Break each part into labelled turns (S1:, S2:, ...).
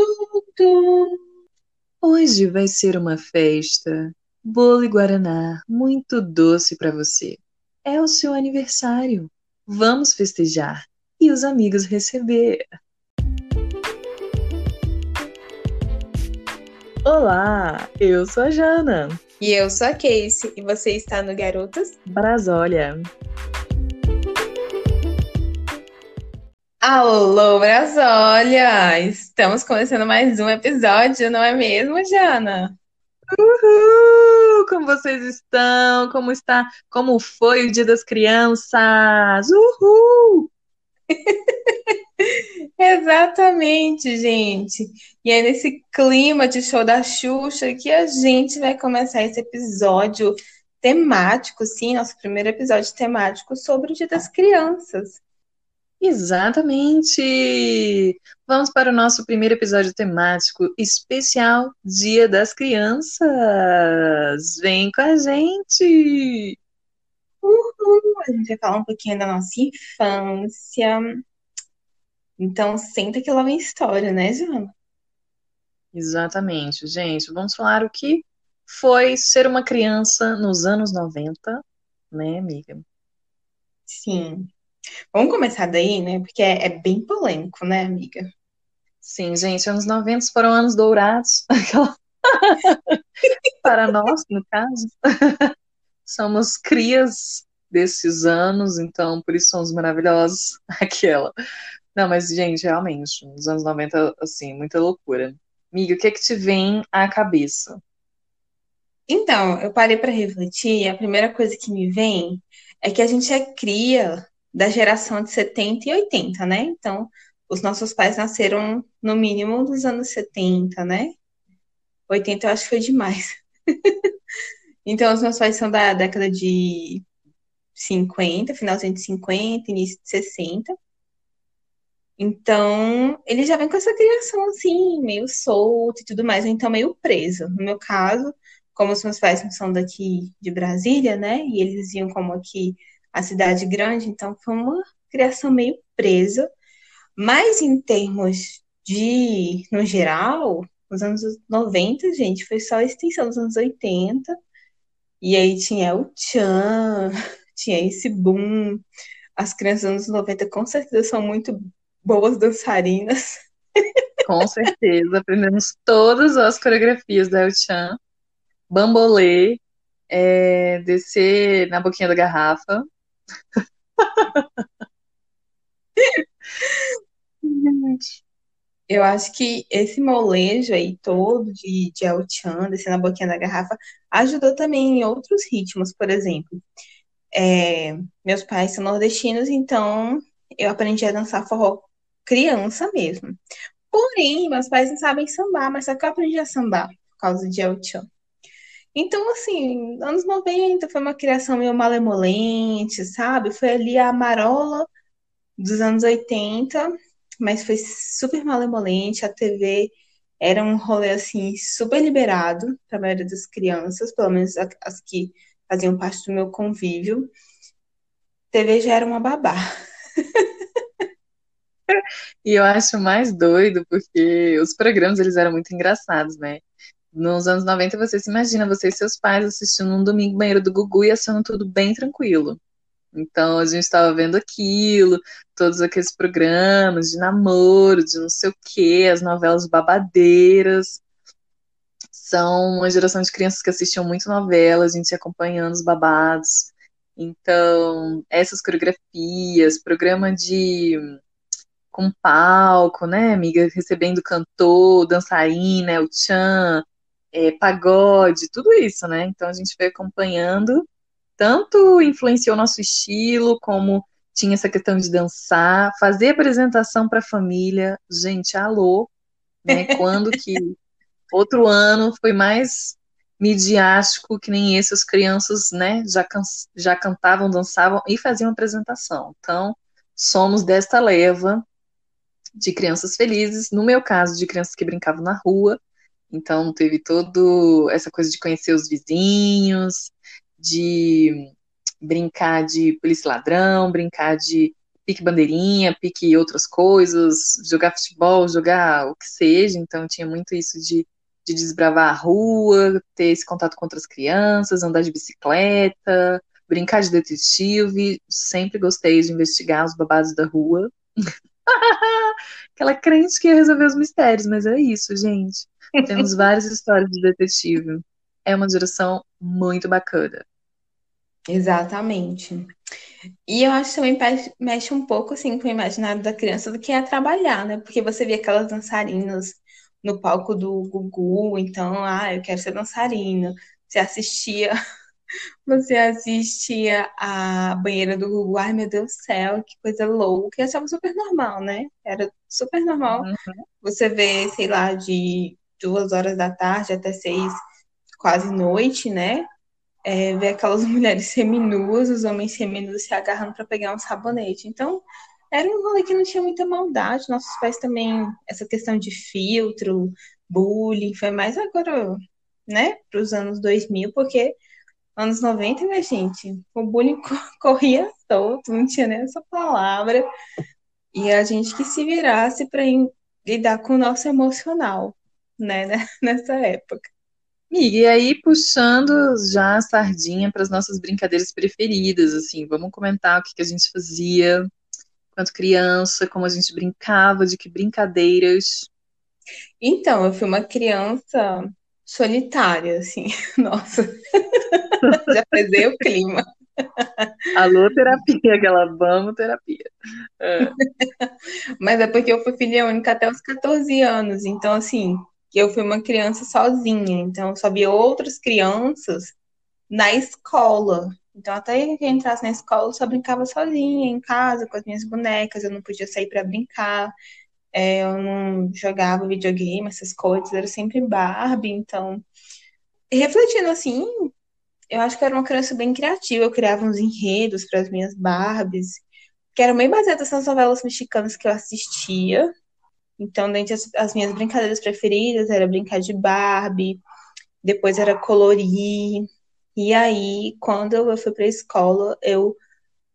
S1: tum, tum. Hoje vai ser uma festa. Bolo e guaraná, muito doce para você. É o seu aniversário. Vamos festejar e os amigos receber. Olá, eu sou a Jana.
S2: E eu sou a Casey, e você está no Garotas
S1: Brasólia.
S2: Alô, Brasólia! Estamos começando mais um episódio, não é mesmo, Jana?
S1: Uhul! Como vocês estão? Como está? Como foi o Dia das Crianças? Uhul!
S2: Exatamente, gente. E é nesse clima de show da Xuxa que a gente vai começar esse episódio temático, sim, nosso primeiro episódio temático sobre o Dia das Crianças.
S1: Exatamente! Vamos para o nosso primeiro episódio temático especial Dia das Crianças. Vem com a gente!
S2: Uhul! A gente vai falar um pouquinho da nossa infância. Então, senta que lá vem história, né, Joana?
S1: Exatamente, gente. Vamos falar o que foi ser uma criança nos anos 90, né, amiga?
S2: Sim. Vamos começar daí, né? Porque é, é bem polêmico, né, amiga?
S1: Sim, gente, anos 90 foram anos dourados. Para nós, no caso. Somos crias desses anos, então por isso somos maravilhosos. Aquela. Não, mas, gente, realmente, nos anos 90, assim, muita loucura. Miga, o que é que te vem à cabeça?
S2: Então, eu parei para refletir e a primeira coisa que me vem é que a gente é cria da geração de 70 e 80, né? Então, os nossos pais nasceram no mínimo dos anos 70, né? 80 eu acho que foi demais. então, os meus pais são da década de 50, finalzinho de 50, início de 60. Então, ele já vem com essa criação assim, meio solta e tudo mais, ou então meio preso. No meu caso, como os meus pais não são daqui de Brasília, né? E eles iam como aqui a cidade grande, então foi uma criação meio presa. Mas em termos de, no geral, nos anos 90, gente, foi só a extensão dos anos 80. E aí tinha o Chan, tinha esse boom. As crianças dos anos 90 com certeza são muito boas dançarinas.
S1: Com certeza, aprendemos todas as coreografias da El Chan. Bambolê, é, descer na boquinha da garrafa,
S2: eu acho que esse molejo aí todo de, de El Chan, descendo a boquinha da garrafa, ajudou também em outros ritmos, por exemplo. É, meus pais são nordestinos, então eu aprendi a dançar forró criança mesmo. Porém, meus pais não sabem sambar, mas só que eu aprendi a sambar por causa de El Chan. Então, assim, anos 90 foi uma criação meio malemolente, sabe? Foi ali a marola dos anos 80, mas foi super malemolente. A TV era um rolê, assim, super liberado para a maioria das crianças, pelo menos as que faziam parte do meu convívio. A TV já era uma babá.
S1: E eu acho mais doido porque os programas eles eram muito engraçados, né? Nos anos 90, você se imagina, você e seus pais assistindo um domingo banheiro do Gugu e achando tudo bem tranquilo. Então a gente estava vendo aquilo, todos aqueles programas de namoro, de não sei o quê, as novelas babadeiras. São uma geração de crianças que assistiam muito novela, a gente acompanhando os babados. Então, essas coreografias, programa de com palco, né, amiga, recebendo cantor, dançarina, o Chan, é, pagode, tudo isso, né? Então a gente foi acompanhando, tanto influenciou nosso estilo, como tinha essa questão de dançar, fazer apresentação para a família. Gente, alô, né? Quando que outro ano foi mais midiático que nem esse, as crianças, né, já, can já cantavam, dançavam e faziam apresentação. Então, somos desta leva de crianças felizes, no meu caso, de crianças que brincavam na rua, então teve todo essa coisa de conhecer os vizinhos, de brincar de polícia ladrão, brincar de pique bandeirinha, pique outras coisas, jogar futebol, jogar o que seja. Então tinha muito isso de, de desbravar a rua, ter esse contato com outras crianças, andar de bicicleta, brincar de detetive. Sempre gostei de investigar os babados da rua. Aquela crente que ia resolver os mistérios, mas é isso, gente. Temos várias histórias de detetive. É uma direção muito bacana.
S2: Exatamente. E eu acho que também mexe um pouco assim com o imaginário da criança do que é trabalhar, né? Porque você vê aquelas dançarinas no palco do Gugu, então, ah, eu quero ser dançarina. Você assistia, você assistia a banheira do Gugu, ai meu Deus do céu, que coisa louca. E achava super normal, né? Era super normal. Uhum. Você vê, sei lá, de duas horas da tarde até seis, quase noite, né? é, ver aquelas mulheres seminuas, os homens seminus se agarrando para pegar um sabonete. Então, era um rolê que não tinha muita maldade. Nossos pais também, essa questão de filtro, bullying, foi mais agora, né, para os anos 2000, porque anos 90, minha gente, o bullying corria solto, não tinha nem essa palavra. E a gente que se virasse para lidar com o nosso emocional, né, nessa época.
S1: E aí, puxando já a sardinha para as nossas brincadeiras preferidas, assim, vamos comentar o que, que a gente fazia quando criança, como a gente brincava, de que brincadeiras.
S2: Então, eu fui uma criança solitária, assim, nossa, já pesei o clima.
S1: Alô, terapia, aquela vamos terapia. É.
S2: Mas é porque eu fui filha única até os 14 anos, então, assim, que eu fui uma criança sozinha, então eu só via outras crianças na escola. Então, até que eu entrasse na escola, eu só brincava sozinha, em casa, com as minhas bonecas, eu não podia sair para brincar, é, eu não jogava videogame, essas coisas, era sempre Barbie, então. Refletindo assim, eu acho que eu era uma criança bem criativa, eu criava uns enredos para as minhas Barbies, que eram bem baseadas nas novelas mexicanas que eu assistia, então, dentre as, as minhas brincadeiras preferidas era brincar de Barbie, depois era colorir. E aí, quando eu fui para a escola, eu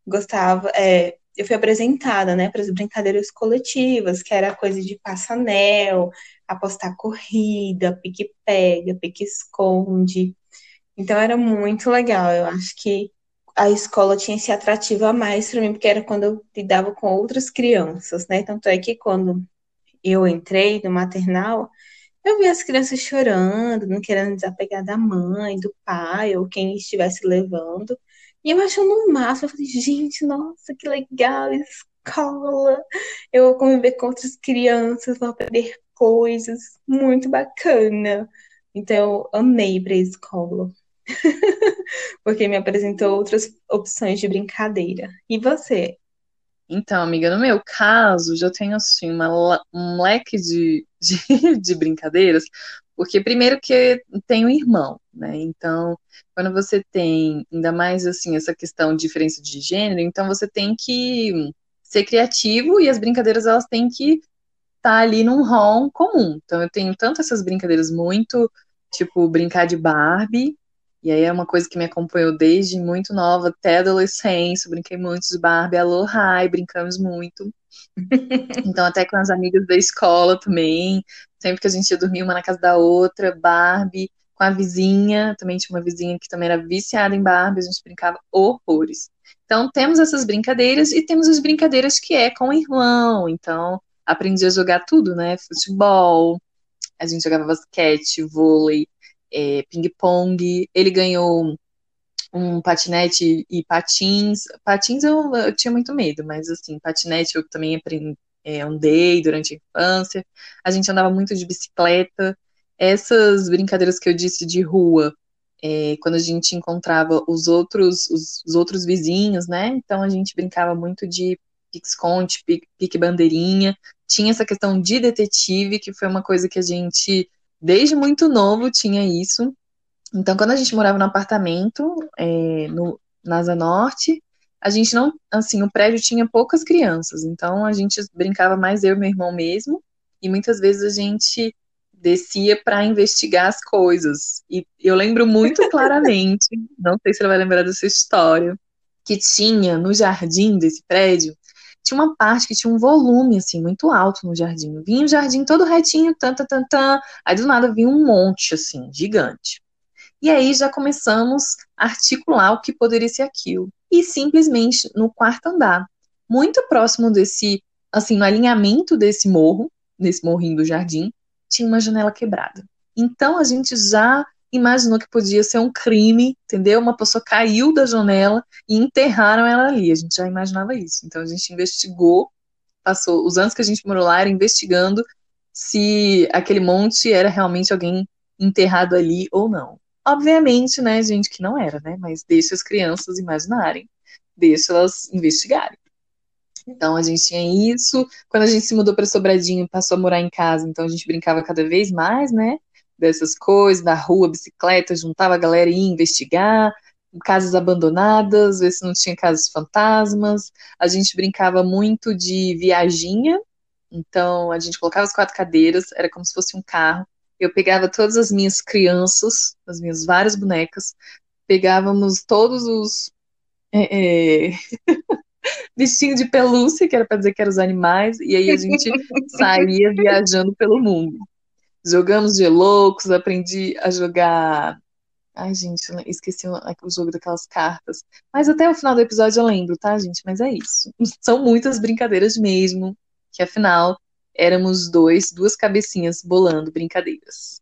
S2: gostava, é, eu fui apresentada, né, para as brincadeiras coletivas, que era coisa de passanel, apostar corrida, pique-pega, pique-esconde. Então era muito legal. Eu acho que a escola tinha esse atrativo a mais para mim, porque era quando eu lidava com outras crianças, né? Tanto é que quando eu entrei no maternal, eu vi as crianças chorando, não querendo desapegar da mãe, do pai, ou quem estivesse levando. E eu achando o máximo, eu falei, gente, nossa, que legal, escola. Eu vou conviver com outras crianças, vou aprender coisas, muito bacana. Então, eu amei para a escola. Porque me apresentou outras opções de brincadeira. E você?
S1: Então, amiga, no meu caso, já tenho assim uma, um leque de, de, de brincadeiras, porque primeiro que tenho irmão, né? Então, quando você tem ainda mais assim essa questão de diferença de gênero, então você tem que ser criativo e as brincadeiras elas têm que estar tá ali num rol comum. Então, eu tenho tanto essas brincadeiras muito tipo brincar de Barbie, e aí é uma coisa que me acompanhou desde muito nova, até adolescência. Brinquei muito de Barbie, Alô, Hi, brincamos muito. então, até com as amigas da escola também. Sempre que a gente ia dormir uma na casa da outra, Barbie. Com a vizinha, também tinha uma vizinha que também era viciada em Barbie, a gente brincava horrores. Então, temos essas brincadeiras e temos as brincadeiras que é com o irmão. Então, aprendi a jogar tudo, né? Futebol, a gente jogava basquete, vôlei, é, ping-pong. Ele ganhou um patinete e patins. Patins eu, eu, tinha muito medo, mas assim, patinete eu também aprendi, é, andei durante a infância. A gente andava muito de bicicleta. Essas brincadeiras que eu disse de rua, é, quando a gente encontrava os outros, os, os, outros vizinhos, né? Então a gente brincava muito de pique-esconde, pique-bandeirinha. Tinha essa questão de detetive, que foi uma coisa que a gente desde muito novo tinha isso. Então, quando a gente morava no apartamento, é, no, na Asa Norte, a gente não, assim, o prédio tinha poucas crianças, então a gente brincava mais eu e meu irmão mesmo, e muitas vezes a gente descia para investigar as coisas. E eu lembro muito claramente, não sei se você vai lembrar dessa história, que tinha no jardim desse prédio, tinha uma parte que tinha um volume, assim, muito alto no jardim. Vinha o jardim todo retinho, tan, tan, tan, tan. Aí do nada vinha um monte, assim, gigante. E aí já começamos a articular o que poderia ser aquilo. E simplesmente no quarto andar, muito próximo desse, assim, no alinhamento desse morro, nesse morrinho do jardim, tinha uma janela quebrada. Então a gente já imaginou que podia ser um crime, entendeu? Uma pessoa caiu da janela e enterraram ela ali. A gente já imaginava isso. Então a gente investigou, passou os anos que a gente morou lá era investigando se aquele monte era realmente alguém enterrado ali ou não. Obviamente, né, gente, que não era, né? Mas deixa as crianças imaginarem, deixa elas investigarem. Então a gente tinha isso. Quando a gente se mudou para Sobradinho, passou a morar em casa, então a gente brincava cada vez mais, né? Dessas coisas, da rua, bicicleta, juntava a galera e ia investigar, casas abandonadas, ver se não tinha casas fantasmas. A gente brincava muito de viaginha, então a gente colocava as quatro cadeiras, era como se fosse um carro. Eu pegava todas as minhas crianças, as minhas várias bonecas, pegávamos todos os é, é... bichinhos de pelúcia, que era para dizer que eram os animais, e aí a gente saía viajando pelo mundo. Jogamos de loucos, aprendi a jogar. Ai, gente, esqueci o jogo daquelas cartas. Mas até o final do episódio eu lembro, tá, gente? Mas é isso. São muitas brincadeiras mesmo, que afinal éramos dois, duas cabecinhas bolando brincadeiras.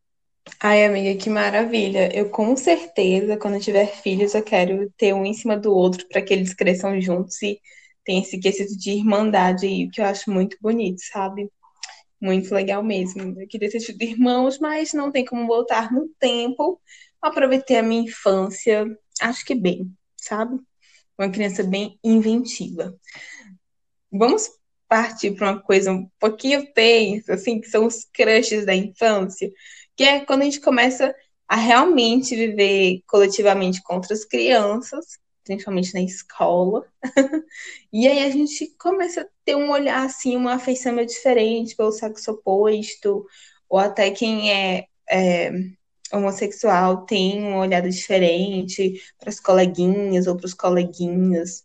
S2: Ai, amiga, que maravilha. Eu com certeza, quando tiver filhos, eu quero ter um em cima do outro para que eles cresçam juntos e tenham esse quesito de irmandade aí, que eu acho muito bonito, sabe? Muito legal mesmo. Eu queria ter tido irmãos, mas não tem como voltar no tempo. Aproveitei a minha infância, acho que bem, sabe? Uma criança bem inventiva. Vamos partir para uma coisa um pouquinho tensa, assim, que são os crushes da infância, que é quando a gente começa a realmente viver coletivamente com outras crianças principalmente na escola. e aí a gente começa a ter um olhar assim, uma afeição meio diferente pelo sexo oposto, ou até quem é, é homossexual tem um olhar diferente para as coleguinhas ou para os coleguinhas.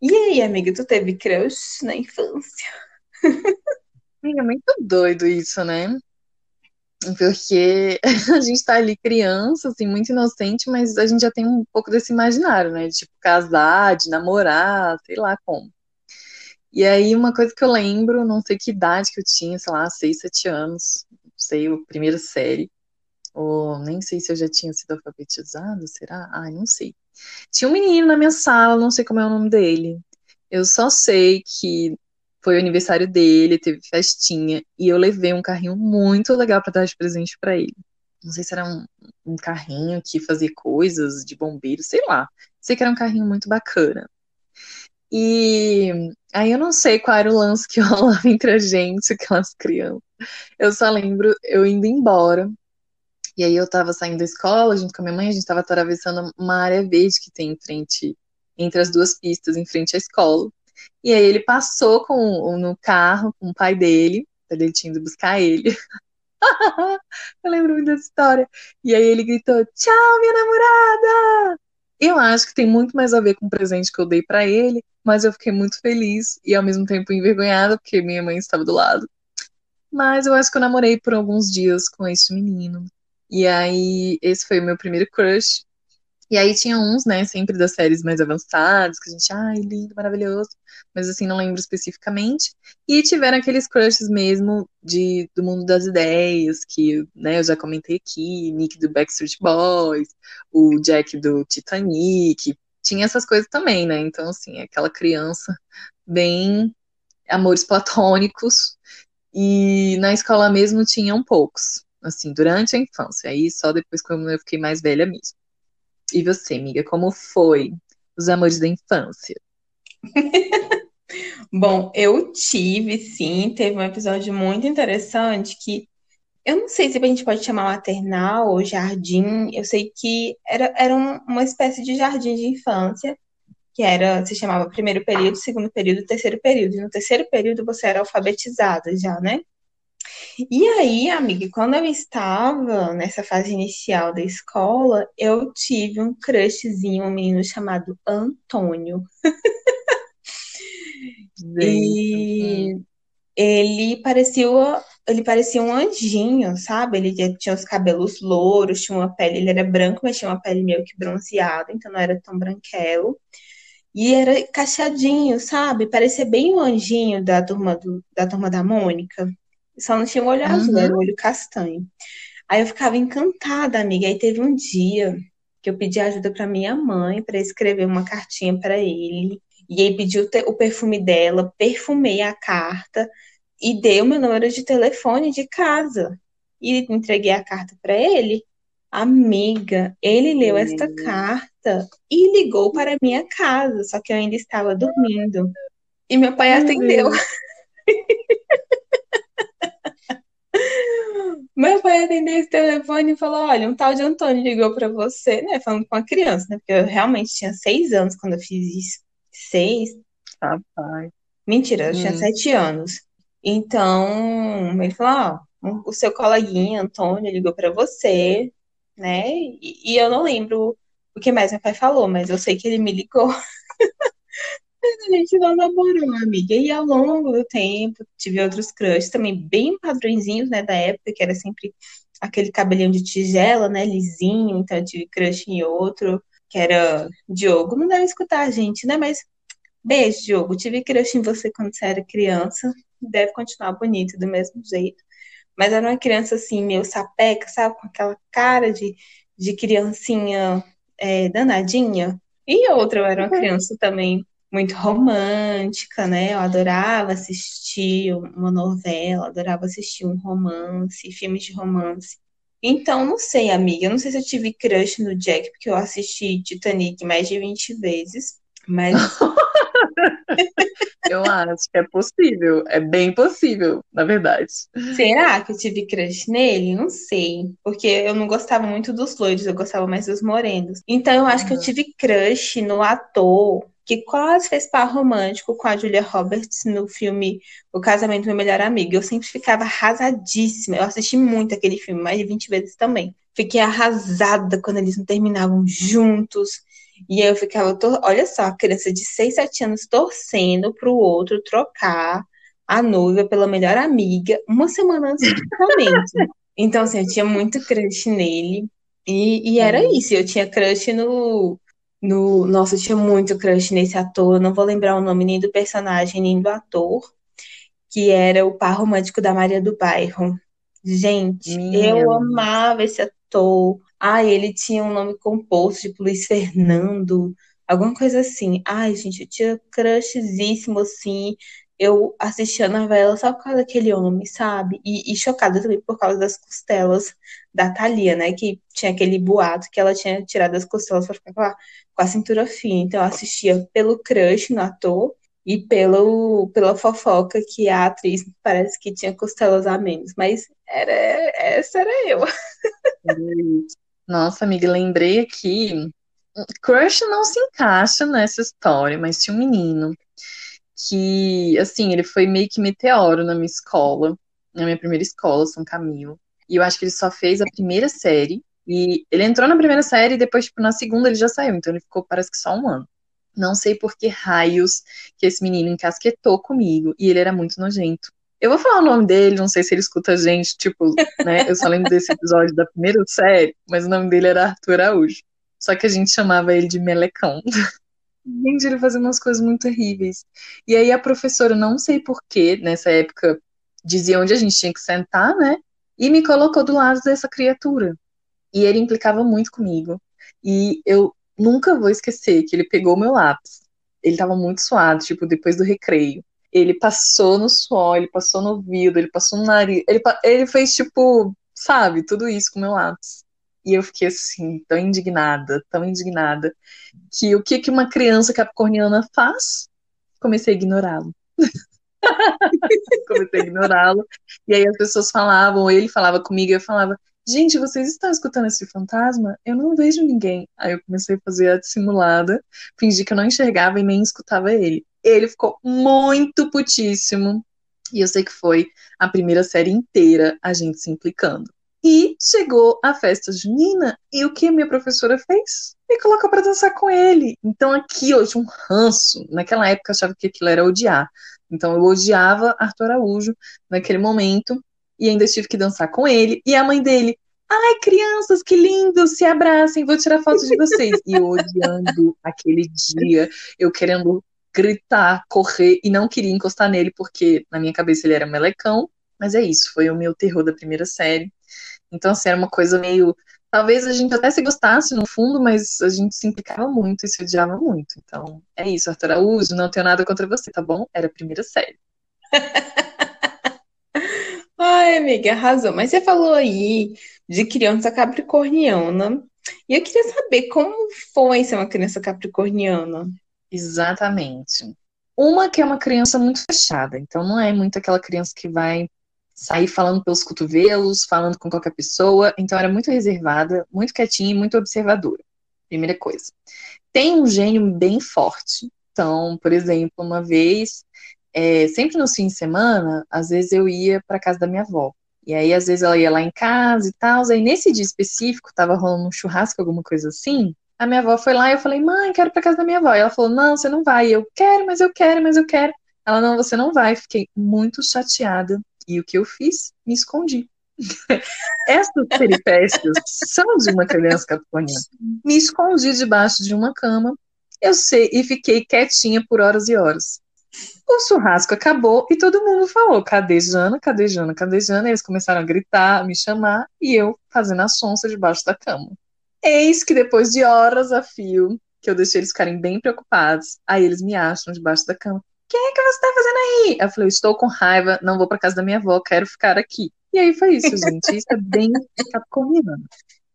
S2: E aí, amiga, tu teve crush na infância?
S1: É muito doido isso, né? Porque a gente tá ali criança, assim, muito inocente, mas a gente já tem um pouco desse imaginário, né? De, tipo, casar, de namorar, sei lá como. E aí, uma coisa que eu lembro, não sei que idade que eu tinha, sei lá, seis, sete anos, não sei, a primeira série, ou nem sei se eu já tinha sido alfabetizada, será? Ai, não sei. Tinha um menino na minha sala, não sei como é o nome dele. Eu só sei que foi o aniversário dele, teve festinha, e eu levei um carrinho muito legal para dar de presente para ele. Não sei se era um, um, carrinho que fazia coisas de bombeiro, sei lá. Sei que era um carrinho muito bacana. E aí eu não sei qual era o lance que rolava entre a gente, aquelas crianças. Eu só lembro eu indo embora. E aí eu tava saindo da escola, junto com a minha mãe, a gente tava atravessando uma área verde que tem em frente, entre as duas pistas, em frente à escola. E aí ele passou com, no carro com o pai dele, ele tinha ido buscar ele. eu lembro muito dessa história. E aí ele gritou: Tchau, minha namorada! Eu acho que tem muito mais a ver com o presente que eu dei para ele, mas eu fiquei muito feliz e ao mesmo tempo envergonhada, porque minha mãe estava do lado. Mas eu acho que eu namorei por alguns dias com esse menino. E aí, esse foi o meu primeiro crush. E aí tinha uns, né, sempre das séries mais avançadas, que a gente, ai, lindo, maravilhoso, mas assim, não lembro especificamente. E tiveram aqueles crushes mesmo de, do mundo das ideias, que, né, eu já comentei aqui, Nick do Backstreet Boys, o Jack do Titanic, tinha essas coisas também, né, então assim, aquela criança bem amores platônicos, e na escola mesmo tinham poucos, assim, durante a infância, aí só depois quando eu fiquei mais velha mesmo. E você, amiga, como foi os amores da infância?
S2: Bom, eu tive, sim, teve um episódio muito interessante que eu não sei se a gente pode chamar maternal ou jardim, eu sei que era, era uma espécie de jardim de infância, que era, se chamava primeiro período, segundo período, terceiro período. E no terceiro período você era alfabetizada já, né? E aí, amiga, quando eu estava nessa fase inicial da escola, eu tive um crushzinho, um menino chamado Antônio. E ele parecia ele parecia um anjinho, sabe? Ele tinha os cabelos louros, tinha uma pele, ele era branco, mas tinha uma pele meio que bronzeada, então não era tão branquelo. E era cacheadinho, sabe? Parecia bem um anjinho da turma, do, da turma da Mônica. Só não tinha um olho uhum. azul, era um olho castanho. Aí eu ficava encantada, amiga. Aí teve um dia que eu pedi ajuda para minha mãe para escrever uma cartinha para ele. E aí pedi o, o perfume dela, perfumei a carta e dei o meu número de telefone de casa. E entreguei a carta para ele. Amiga, ele leu esta carta e ligou para minha casa, só que eu ainda estava dormindo. E meu pai atendeu. meu pai atendeu esse telefone e falou: Olha, um tal de Antônio ligou para você, né? Falando com a criança, né? Porque eu realmente tinha seis anos quando eu fiz isso. Seis?
S1: Rapaz.
S2: Mentira, eu hum. tinha sete anos. Então, ele falou: Ó, o seu coleguinha Antônio ligou para você, né? E, e, eu não lembro o que mais meu pai falou, mas eu sei que ele me ligou. mas a gente não namorou, amiga. E ao longo do tempo, tive outros crushes também bem padrõezinhos, né, da época, que era sempre aquele cabelinho de tigela, né, lisinho. Então eu tive crush em outro, que era Diogo. Não deve escutar a gente, né? Mas beijo, Diogo. Tive crush em você quando você era criança. Deve continuar bonito do mesmo jeito. Mas era uma criança assim, meio sapeca, sabe? Com aquela cara de, de criancinha é, danadinha. E outra, eu era uma uhum. criança também muito romântica, né? Eu adorava assistir uma novela, adorava assistir um romance, filmes de romance. Então, não sei, amiga. Eu não sei se eu tive crush no Jack, porque eu assisti Titanic mais de 20 vezes. Mas.
S1: Eu acho que é possível, é bem possível, na verdade.
S2: Será que eu tive crush nele? Não sei, porque eu não gostava muito dos loiros, eu gostava mais dos morenos. Então eu acho uhum. que eu tive crush no ator que quase fez par romântico com a Julia Roberts no filme O Casamento do Meu Melhor Amigo. Eu sempre ficava arrasadíssima. Eu assisti muito aquele filme, mais de 20 vezes também. Fiquei arrasada quando eles não terminavam juntos. E eu ficava, olha só, a criança de 6, 7 anos torcendo para o outro trocar a noiva pela melhor amiga uma semana antes do casamento. Então, assim, eu tinha muito crush nele. E, e era uhum. isso, eu tinha crush no, no. Nossa, eu tinha muito crush nesse ator. Não vou lembrar o nome nem do personagem, nem do ator, que era o par romântico da Maria do Bairro. Gente, Minha eu amava esse ator. Ai, ele tinha um nome composto, tipo Luiz Fernando, alguma coisa assim. Ai, gente, eu tinha crushzíssimo, assim. Eu assistia a novela só por causa daquele homem, sabe? E, e chocada também por causa das costelas da Thalia, né? Que tinha aquele boato que ela tinha tirado as costelas pra ficar com a, com a cintura fina. Então eu assistia pelo crush no ator e pelo, pela fofoca que a atriz parece que tinha costelas a menos. Mas era, essa era eu.
S1: Nossa, amiga, lembrei aqui. Crush não se encaixa nessa história, mas tinha um menino que, assim, ele foi meio que meteoro na minha escola, na minha primeira escola, São Camilo. E eu acho que ele só fez a primeira série. E ele entrou na primeira série e depois, tipo, na segunda ele já saiu. Então ele ficou, parece que só um ano. Não sei por que raios que esse menino encasquetou comigo. E ele era muito nojento. Eu vou falar o nome dele, não sei se ele escuta a gente, tipo, né? Eu só lembro desse episódio da primeira série, mas o nome dele era Arthur Araújo. Só que a gente chamava ele de Melecão. Gente, ele fazia umas coisas muito terríveis. E aí a professora, não sei porquê, nessa época, dizia onde a gente tinha que sentar, né? E me colocou do lado dessa criatura. E ele implicava muito comigo. E eu nunca vou esquecer que ele pegou meu lápis. Ele tava muito suado, tipo, depois do recreio ele passou no suor, ele passou no ouvido, ele passou no nariz, ele, ele fez tipo, sabe, tudo isso com meu lápis. E eu fiquei assim, tão indignada, tão indignada, que o que, que uma criança capricorniana faz? Comecei a ignorá-lo. Comecei a ignorá-lo. E aí as pessoas falavam, ele falava comigo, eu falava, gente, vocês estão escutando esse fantasma? Eu não vejo ninguém. Aí eu comecei a fazer a dissimulada, fingi que eu não enxergava e nem escutava ele. Ele ficou muito putíssimo. E eu sei que foi a primeira série inteira a gente se implicando. E chegou a festa junina, e o que a minha professora fez? me coloca para dançar com ele. Então aqui hoje um ranço. Naquela época eu achava que aquilo era odiar. Então eu odiava Arthur Araújo naquele momento e ainda tive que dançar com ele e a mãe dele. Ai, crianças, que lindo, se abracem, vou tirar foto de vocês. E eu odiando aquele dia, eu querendo gritar, correr e não queria encostar nele porque na minha cabeça ele era melecão. Mas é isso, foi o meu terror da primeira série. Então, assim, era uma coisa meio talvez a gente até se gostasse no fundo, mas a gente se implicava muito e se odiava muito. Então, é isso, Arthur Araújo, não tenho nada contra você, tá bom? Era a primeira série.
S2: Ai, amiga, arrasou. Mas você falou aí de criança capricorniana. E eu queria saber como foi ser uma criança capricorniana.
S1: Exatamente. Uma que é uma criança muito fechada, então não é muito aquela criança que vai sair falando pelos cotovelos, falando com qualquer pessoa. Então era muito reservada, muito quietinha e muito observadora. Primeira coisa. Tem um gênio bem forte. Então, por exemplo, uma vez, é, sempre no fim de semana, às vezes eu ia para casa da minha avó. E aí, às vezes, ela ia lá em casa e tal. Aí, nesse dia específico, tava rolando um churrasco, alguma coisa assim. A minha avó foi lá e eu falei, mãe, quero ir pra casa da minha avó. E ela falou, não, você não vai. E eu quero, mas eu quero, mas eu quero. Ela, não, você não vai. Fiquei muito chateada. E o que eu fiz? Me escondi. Essas peripécias são de uma criança capricorniana. Me escondi debaixo de uma cama, eu sei, e fiquei quietinha por horas e horas. O churrasco acabou e todo mundo falou: cadê Jana, cadê Jana, cadê Jana? Eles começaram a gritar, me chamar, e eu fazendo a sonsa debaixo da cama. Eis que depois de horas a fio, que eu deixei eles ficarem bem preocupados, aí eles me acham debaixo da cama que é que você tá fazendo aí? Eu falei, estou com raiva, não vou para casa da minha avó, quero ficar aqui. E aí foi isso, gente. Isso é bem capricorniano.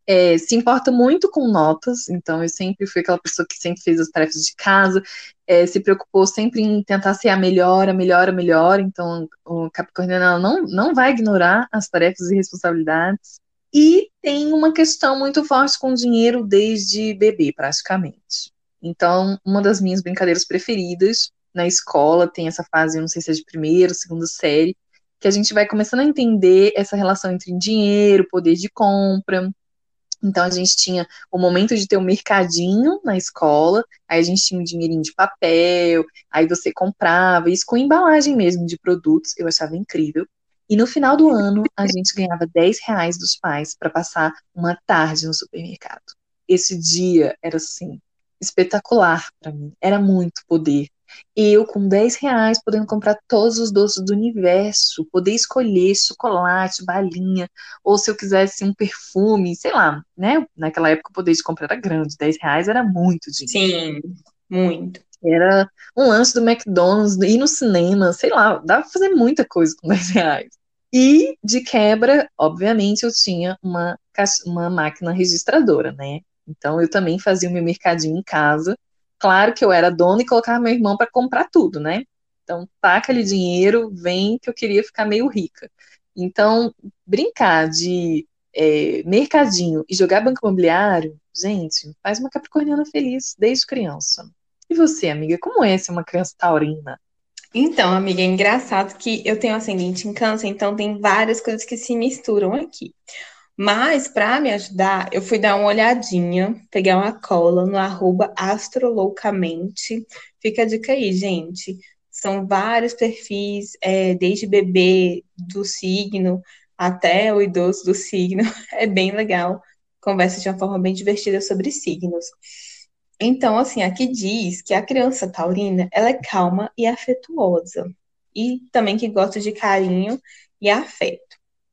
S1: É, se importa muito com notas, então eu sempre fui aquela pessoa que sempre fez as tarefas de casa, é, se preocupou sempre em tentar ser a melhor, a melhor, a melhor, então o Capricorniano não, não vai ignorar as tarefas e responsabilidades. E tem uma questão muito forte com dinheiro desde bebê, praticamente. Então, uma das minhas brincadeiras preferidas na escola, tem essa fase, não sei se é de primeira, segunda série, que a gente vai começando a entender essa relação entre dinheiro, poder de compra. Então a gente tinha o momento de ter o um mercadinho na escola, aí a gente tinha um dinheirinho de papel, aí você comprava, isso com embalagem mesmo de produtos, eu achava incrível. E no final do ano, a gente ganhava 10 reais dos pais para passar uma tarde no supermercado. Esse dia era assim, espetacular para mim. Era muito poder. Eu, com 10 reais, podendo comprar todos os doces do universo, poder escolher chocolate, balinha, ou se eu quisesse um perfume, sei lá, né? Naquela época o poder de compra era grande, 10 reais era muito
S2: dinheiro. Sim, muito.
S1: Era um lanche do McDonald's, ir no cinema, sei lá, dava pra fazer muita coisa com 10 reais. E, de quebra, obviamente, eu tinha uma, uma máquina registradora, né? Então, eu também fazia o meu mercadinho em casa Claro que eu era dona e colocava meu irmão para comprar tudo, né? Então, taca ali dinheiro, vem que eu queria ficar meio rica. Então, brincar de é, mercadinho e jogar banco imobiliário, gente, faz uma capricorniana feliz desde criança. E você, amiga, como é ser uma criança taurina?
S2: Então, amiga, é engraçado que eu tenho ascendente em câncer, então tem várias coisas que se misturam aqui. Mas, para me ajudar, eu fui dar uma olhadinha, pegar uma cola no arroba astroloucamente. Fica a dica aí, gente. São vários perfis, é, desde bebê do signo até o idoso do signo. É bem legal. Conversa de uma forma bem divertida sobre signos. Então, assim, aqui diz que a criança taurina, ela é calma e afetuosa. E também que gosta de carinho e afeto.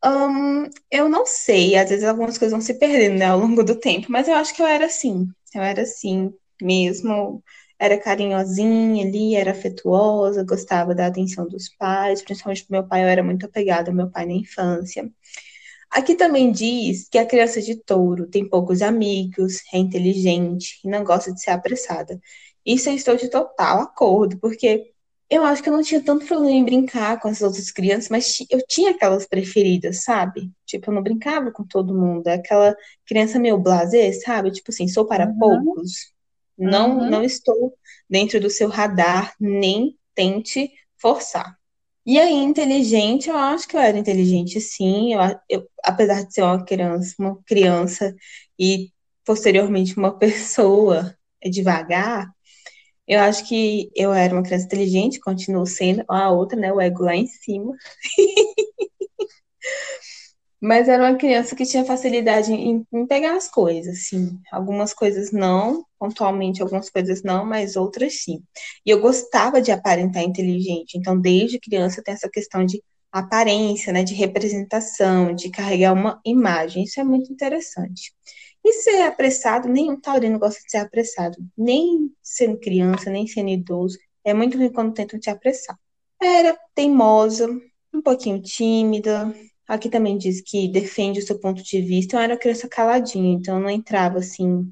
S2: Um, eu não sei, às vezes algumas coisas vão se perdendo né, ao longo do tempo, mas eu acho que eu era assim. Eu era assim mesmo. Era carinhosinha ali, era afetuosa, gostava da atenção dos pais, principalmente meu pai, eu era muito apegada ao meu pai na infância. Aqui também diz que a criança de touro tem poucos amigos, é inteligente e não gosta de ser apressada. Isso eu estou de total acordo, porque eu acho que eu não tinha tanto problema em brincar com as outras crianças, mas eu tinha aquelas preferidas, sabe? Tipo, eu não brincava com todo mundo. É aquela criança meio blasé, sabe? Tipo assim, sou para uhum. poucos. Não, uhum. não estou dentro do seu radar, nem tente forçar. E aí, inteligente, eu acho que eu era inteligente, sim. Eu, eu, apesar de ser uma criança, uma criança e posteriormente uma pessoa devagar, eu acho que eu era uma criança inteligente, continuo sendo, a outra, né, o ego lá em cima. Mas era uma criança que tinha facilidade em, em, pegar as coisas, assim. Algumas coisas não, pontualmente algumas coisas não, mas outras sim. E eu gostava de aparentar inteligente. Então, desde criança tem essa questão de aparência, né, de representação, de carregar uma imagem. Isso é muito interessante. E ser apressado, nenhum taurino gosta de ser apressado. Nem sendo criança, nem sendo idoso. É muito ruim quando tentam te apressar. Era teimosa, um pouquinho tímida, Aqui também diz que defende o seu ponto de vista. Eu era criança caladinha, então eu não entrava assim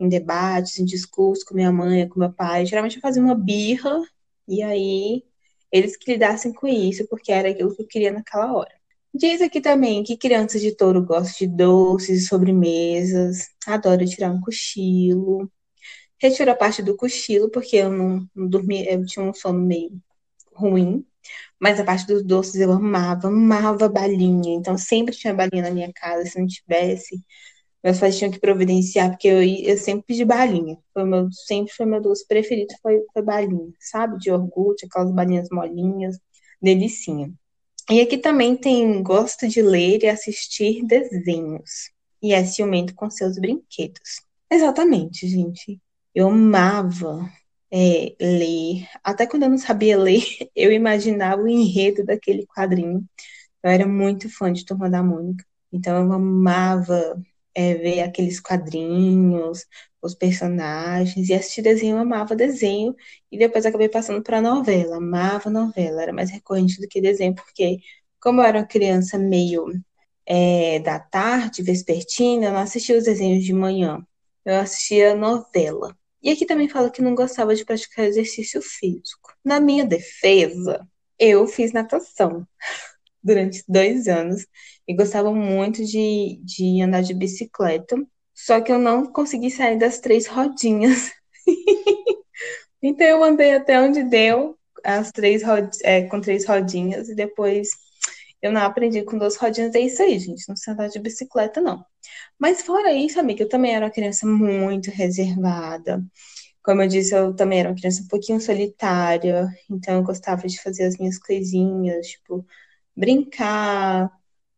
S2: em debates, em discursos com minha mãe, com meu pai. Geralmente eu fazia uma birra e aí eles que lidassem com isso, porque era aquilo que eu queria naquela hora. Diz aqui também que crianças de touro gostam de doces e sobremesas, adora tirar um cochilo. Retiro a parte do cochilo, porque eu não, não dormia, eu tinha um sono meio ruim. Mas a parte dos doces eu amava, amava balinha. Então sempre tinha balinha na minha casa. Se não tivesse, meus pais tinham que providenciar, porque eu, eu sempre pedi balinha. Foi meu, sempre foi meu doce preferido, foi, foi balinha, sabe? De iogurte, aquelas balinhas molinhas, delicinha. E aqui também tem gosta de ler e assistir desenhos. E é ciumento com seus brinquedos. Exatamente, gente. Eu amava é, ler. Até quando eu não sabia ler, eu imaginava o enredo daquele quadrinho. Eu era muito fã de Turma da Mônica. Então eu amava é, ver aqueles quadrinhos, os personagens, e assistir desenho, amava desenho, e depois acabei passando para novela, amava novela, era mais recorrente do que desenho, porque como eu era uma criança meio é, da tarde, vespertina, eu não assistia os desenhos de manhã, eu assistia novela. E aqui também fala que não gostava de praticar exercício físico. Na minha defesa, eu fiz natação durante dois anos e gostava muito de, de andar de bicicleta. Só que eu não consegui sair das três rodinhas. então eu andei até onde deu, as três é, com três rodinhas, e depois eu não aprendi com duas rodinhas. É isso aí, gente. Não sei andar de bicicleta, não. Mas fora isso, amiga, eu também era uma criança muito reservada. Como eu disse, eu também era uma criança um pouquinho solitária, então eu gostava de fazer as minhas coisinhas, tipo, brincar,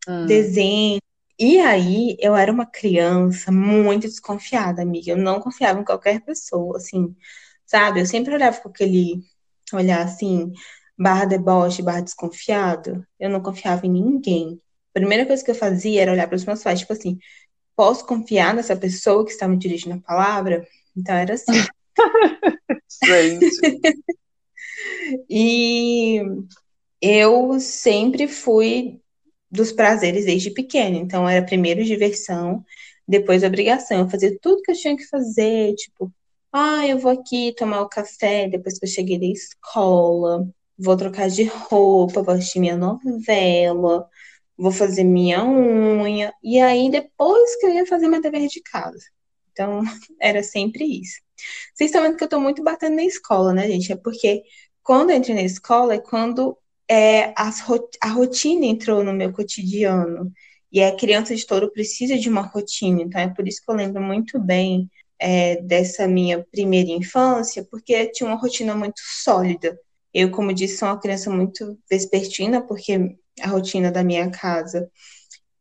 S2: hum. desenho. E aí, eu era uma criança muito desconfiada, amiga. Eu não confiava em qualquer pessoa, assim, sabe? Eu sempre olhava com aquele olhar assim, barra deboche, barra desconfiado. Eu não confiava em ninguém. A primeira coisa que eu fazia era olhar para os meus pais, tipo assim, posso confiar nessa pessoa que está me dirigindo a palavra? Então era assim. e eu sempre fui dos prazeres desde pequena. Então era primeiro diversão, depois obrigação. Eu fazia tudo que eu tinha que fazer, tipo, ah, eu vou aqui tomar o café depois que eu cheguei da escola, vou trocar de roupa, vou assistir minha novela, vou fazer minha unha, e aí depois que eu ia fazer meu dever de casa. Então, era sempre isso. Vocês estão vendo que eu tô muito batendo na escola, né, gente? É porque quando eu entrei na escola é quando é, as, a rotina entrou no meu cotidiano. E a criança de touro precisa de uma rotina. Então, é por isso que eu lembro muito bem é, dessa minha primeira infância, porque tinha uma rotina muito sólida. Eu, como disse, sou uma criança muito vespertina, porque a rotina da minha casa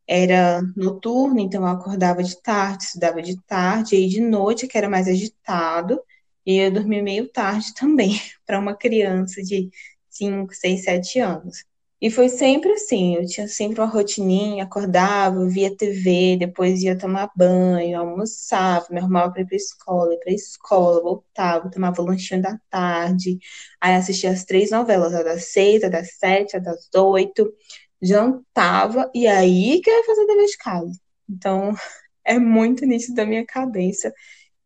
S2: era noturna, então eu acordava de tarde, estudava de tarde, e de noite, que era mais agitado, e eu dormia meio tarde também, para uma criança de 5, 6, 7 anos. E foi sempre assim, eu tinha sempre uma rotininha, acordava, via TV, depois ia tomar banho, almoçava, me arrumava para ir para escola, ir para escola, voltava, tomava o lanchinho da tarde, aí assistia as três novelas, a das seis, a das sete, a das oito, jantava, e aí que eu ia fazer dever de casa. Então, é muito nisso da minha cabeça,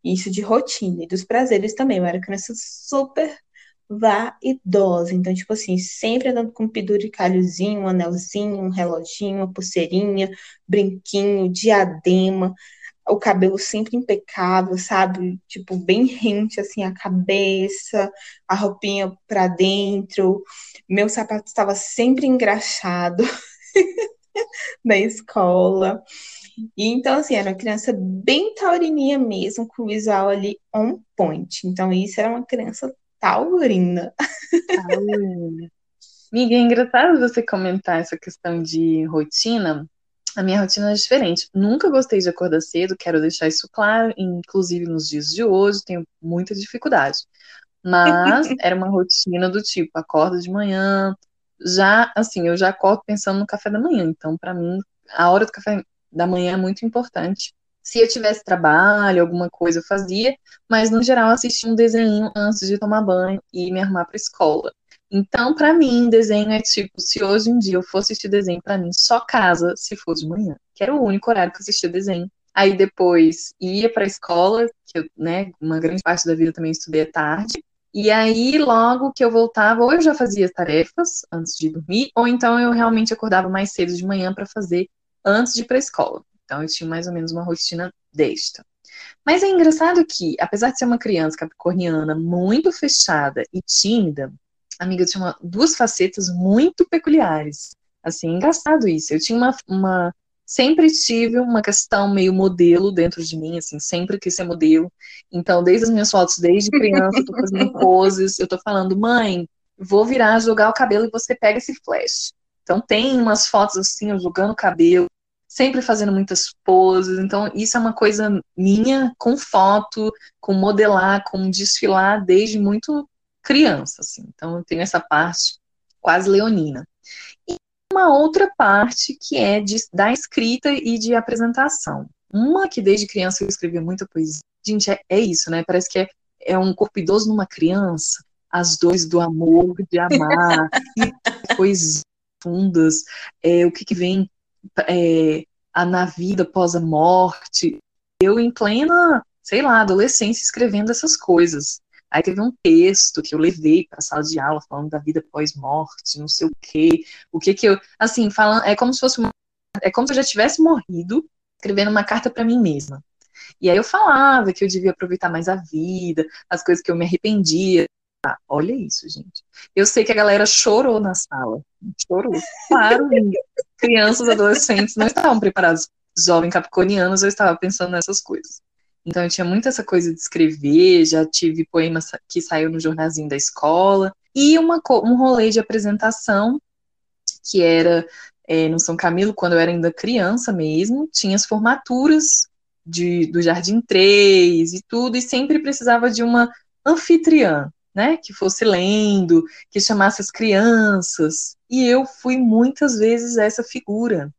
S2: isso de rotina e dos prazeres também. Eu era criança super vaidosa. Então, tipo assim, sempre andando com um penduricalhozinho, um anelzinho, um reloginho, uma pulseirinha, brinquinho, diadema, o cabelo sempre impecável, sabe? Tipo, bem rente, assim, a cabeça, a roupinha pra dentro. Meu sapato estava sempre engraxado na escola. E então, assim, era uma criança bem taurininha mesmo, com o visual ali on point. Então, isso era uma criança taurina.
S1: Taurina. Miga, é engraçado você comentar essa questão de rotina. A minha rotina é diferente. Nunca gostei de acordar cedo, quero deixar isso claro, inclusive nos dias de hoje, tenho muita dificuldade. Mas era uma rotina do tipo, acordo de manhã, já, assim, eu já acordo pensando no café da manhã. Então, para mim, a hora do café da manhã é muito importante. Se eu tivesse trabalho, alguma coisa eu fazia, mas no geral assistia um desenho antes de tomar banho e me arrumar para escola. Então, para mim, desenho é tipo, se hoje em dia eu for assistir desenho, para mim só casa se for de manhã, que era o único horário que eu assistia desenho. Aí depois ia para a escola, que eu, né, uma grande parte da vida também estudei à tarde. E aí, logo que eu voltava, ou eu já fazia as tarefas antes de dormir, ou então eu realmente acordava mais cedo de manhã para fazer antes de ir para a escola. Então, eu tinha mais ou menos uma rotina desta. Mas é engraçado que, apesar de ser uma criança capricorniana muito fechada e tímida, amiga, eu tinha uma, duas facetas muito peculiares. Assim, engraçado isso. Eu tinha uma, uma sempre tive uma questão meio modelo dentro de mim, assim, sempre quis ser modelo. Então, desde as minhas fotos, desde criança, eu tô fazendo poses, eu tô falando, mãe, vou virar, jogar o cabelo e você pega esse flash. Então, tem umas fotos assim, eu jogando o cabelo, sempre fazendo muitas poses. Então, isso é uma coisa minha com foto, com modelar, com desfilar desde muito criança, assim. Então, eu tenho essa parte quase leonina uma outra parte que é de, da escrita e de apresentação. Uma que desde criança eu escrevia muita poesia. Gente, é, é isso, né? Parece que é, é um corpo idoso numa criança, as dores do amor, de amar, e poesias fundas, é, o que, que vem é, na vida após a morte. Eu, em plena, sei lá, adolescência, escrevendo essas coisas. Aí teve um texto que eu levei para a sala de aula falando da vida pós-morte, não sei o quê, o que que eu, assim, falando, é como se fosse uma, é como se eu já tivesse morrido, escrevendo uma carta para mim mesma. E aí eu falava que eu devia aproveitar mais a vida, as coisas que eu me arrependia. Ah, olha isso, gente. Eu sei que a galera chorou na sala. Chorou. Claro, crianças, adolescentes não estavam preparados. Jovens capricornianos, eu estava pensando nessas coisas. Então eu tinha muito essa coisa de escrever, já tive poemas que saiu no jornalzinho da escola, e uma, um rolê de apresentação, que era é, no São Camilo, quando eu era ainda criança mesmo, tinha as formaturas de, do Jardim 3 e tudo, e sempre precisava de uma anfitriã, né, que fosse lendo, que chamasse as crianças, e eu fui muitas vezes essa figura.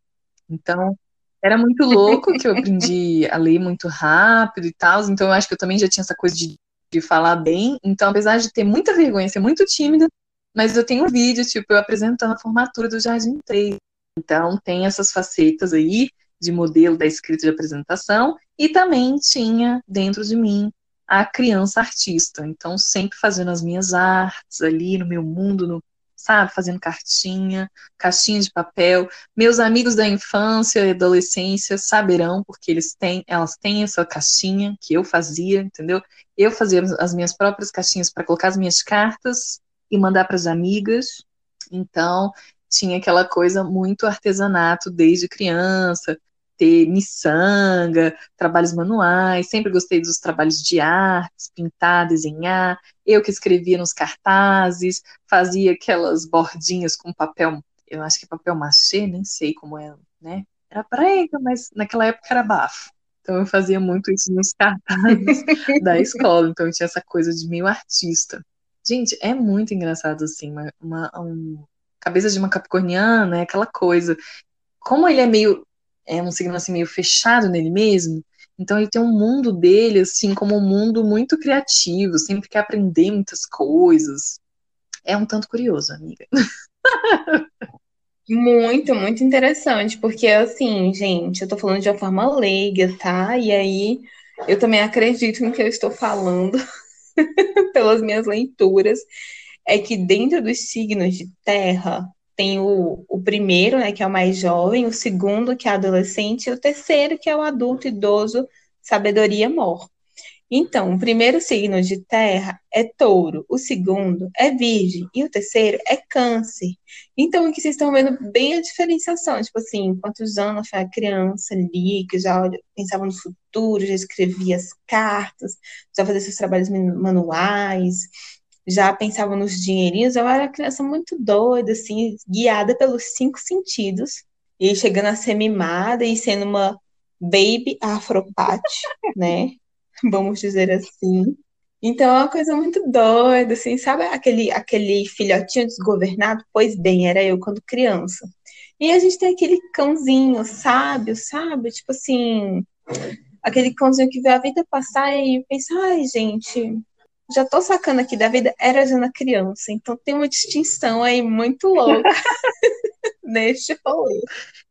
S1: Então, era muito louco que eu aprendi a ler muito rápido e tal, então eu acho que eu também já tinha essa coisa de, de falar bem. Então, apesar de ter muita vergonha, ser muito tímida, mas eu tenho um vídeo, tipo, eu apresentando a formatura do Jardim 3. Então, tem essas facetas aí de modelo da escrita de apresentação, e também tinha dentro de mim a criança artista. Então, sempre fazendo as minhas artes ali no meu mundo, no, sabe? Fazendo cartinha, caixinha de papel. Meus amigos da infância e adolescência saberão, porque eles têm, elas têm essa caixinha que eu fazia, entendeu? Eu fazia as minhas próprias caixinhas para colocar as minhas cartas e mandar para as amigas. Então, tinha aquela coisa muito artesanato desde criança, ter miçanga, trabalhos manuais, sempre gostei dos trabalhos de artes, pintar, desenhar, eu que escrevia nos cartazes, fazia aquelas bordinhas com papel, eu acho que é papel machê, nem sei como é, né? Era prega, mas naquela época era bafo. Então eu fazia muito isso nos cartazes da escola, então eu tinha essa coisa de meio artista. Gente, é muito engraçado assim, uma, uma um, cabeça de uma capricorniana, é aquela coisa. Como ele é meio é um signo assim meio fechado nele mesmo. Então ele tem um mundo dele assim como um mundo muito criativo, sempre quer aprender muitas coisas. É um tanto curioso, amiga.
S2: Muito, muito interessante, porque assim, gente, eu tô falando de uma forma leiga, tá? E aí eu também acredito no que eu estou falando pelas minhas leituras, é que dentro dos signos de terra, tem o, o primeiro, né, que é o mais jovem, o segundo, que é adolescente, e o terceiro, que é o adulto, idoso, sabedoria, amor. Então, o primeiro signo de terra é touro, o segundo é virgem e o terceiro é câncer. Então, aqui vocês estão vendo bem a diferenciação. Tipo assim, quantos anos foi a criança ali, que já pensava no futuro, já escrevia as cartas, já fazia seus trabalhos manuais, já pensava nos dinheirinhos. Eu era criança muito doida, assim, guiada pelos cinco sentidos. E chegando a ser mimada e sendo uma baby afropate, né? vamos dizer assim. Então é uma coisa muito doida, assim, sabe aquele, aquele filhotinho desgovernado? Pois bem, era eu quando criança. E a gente tem aquele cãozinho sábio, sabe? Tipo assim, aquele cãozinho que vê a vida passar e pensa, ai, gente, já tô sacando aqui da vida, era já na criança. Então tem uma distinção aí muito louca neste rolê.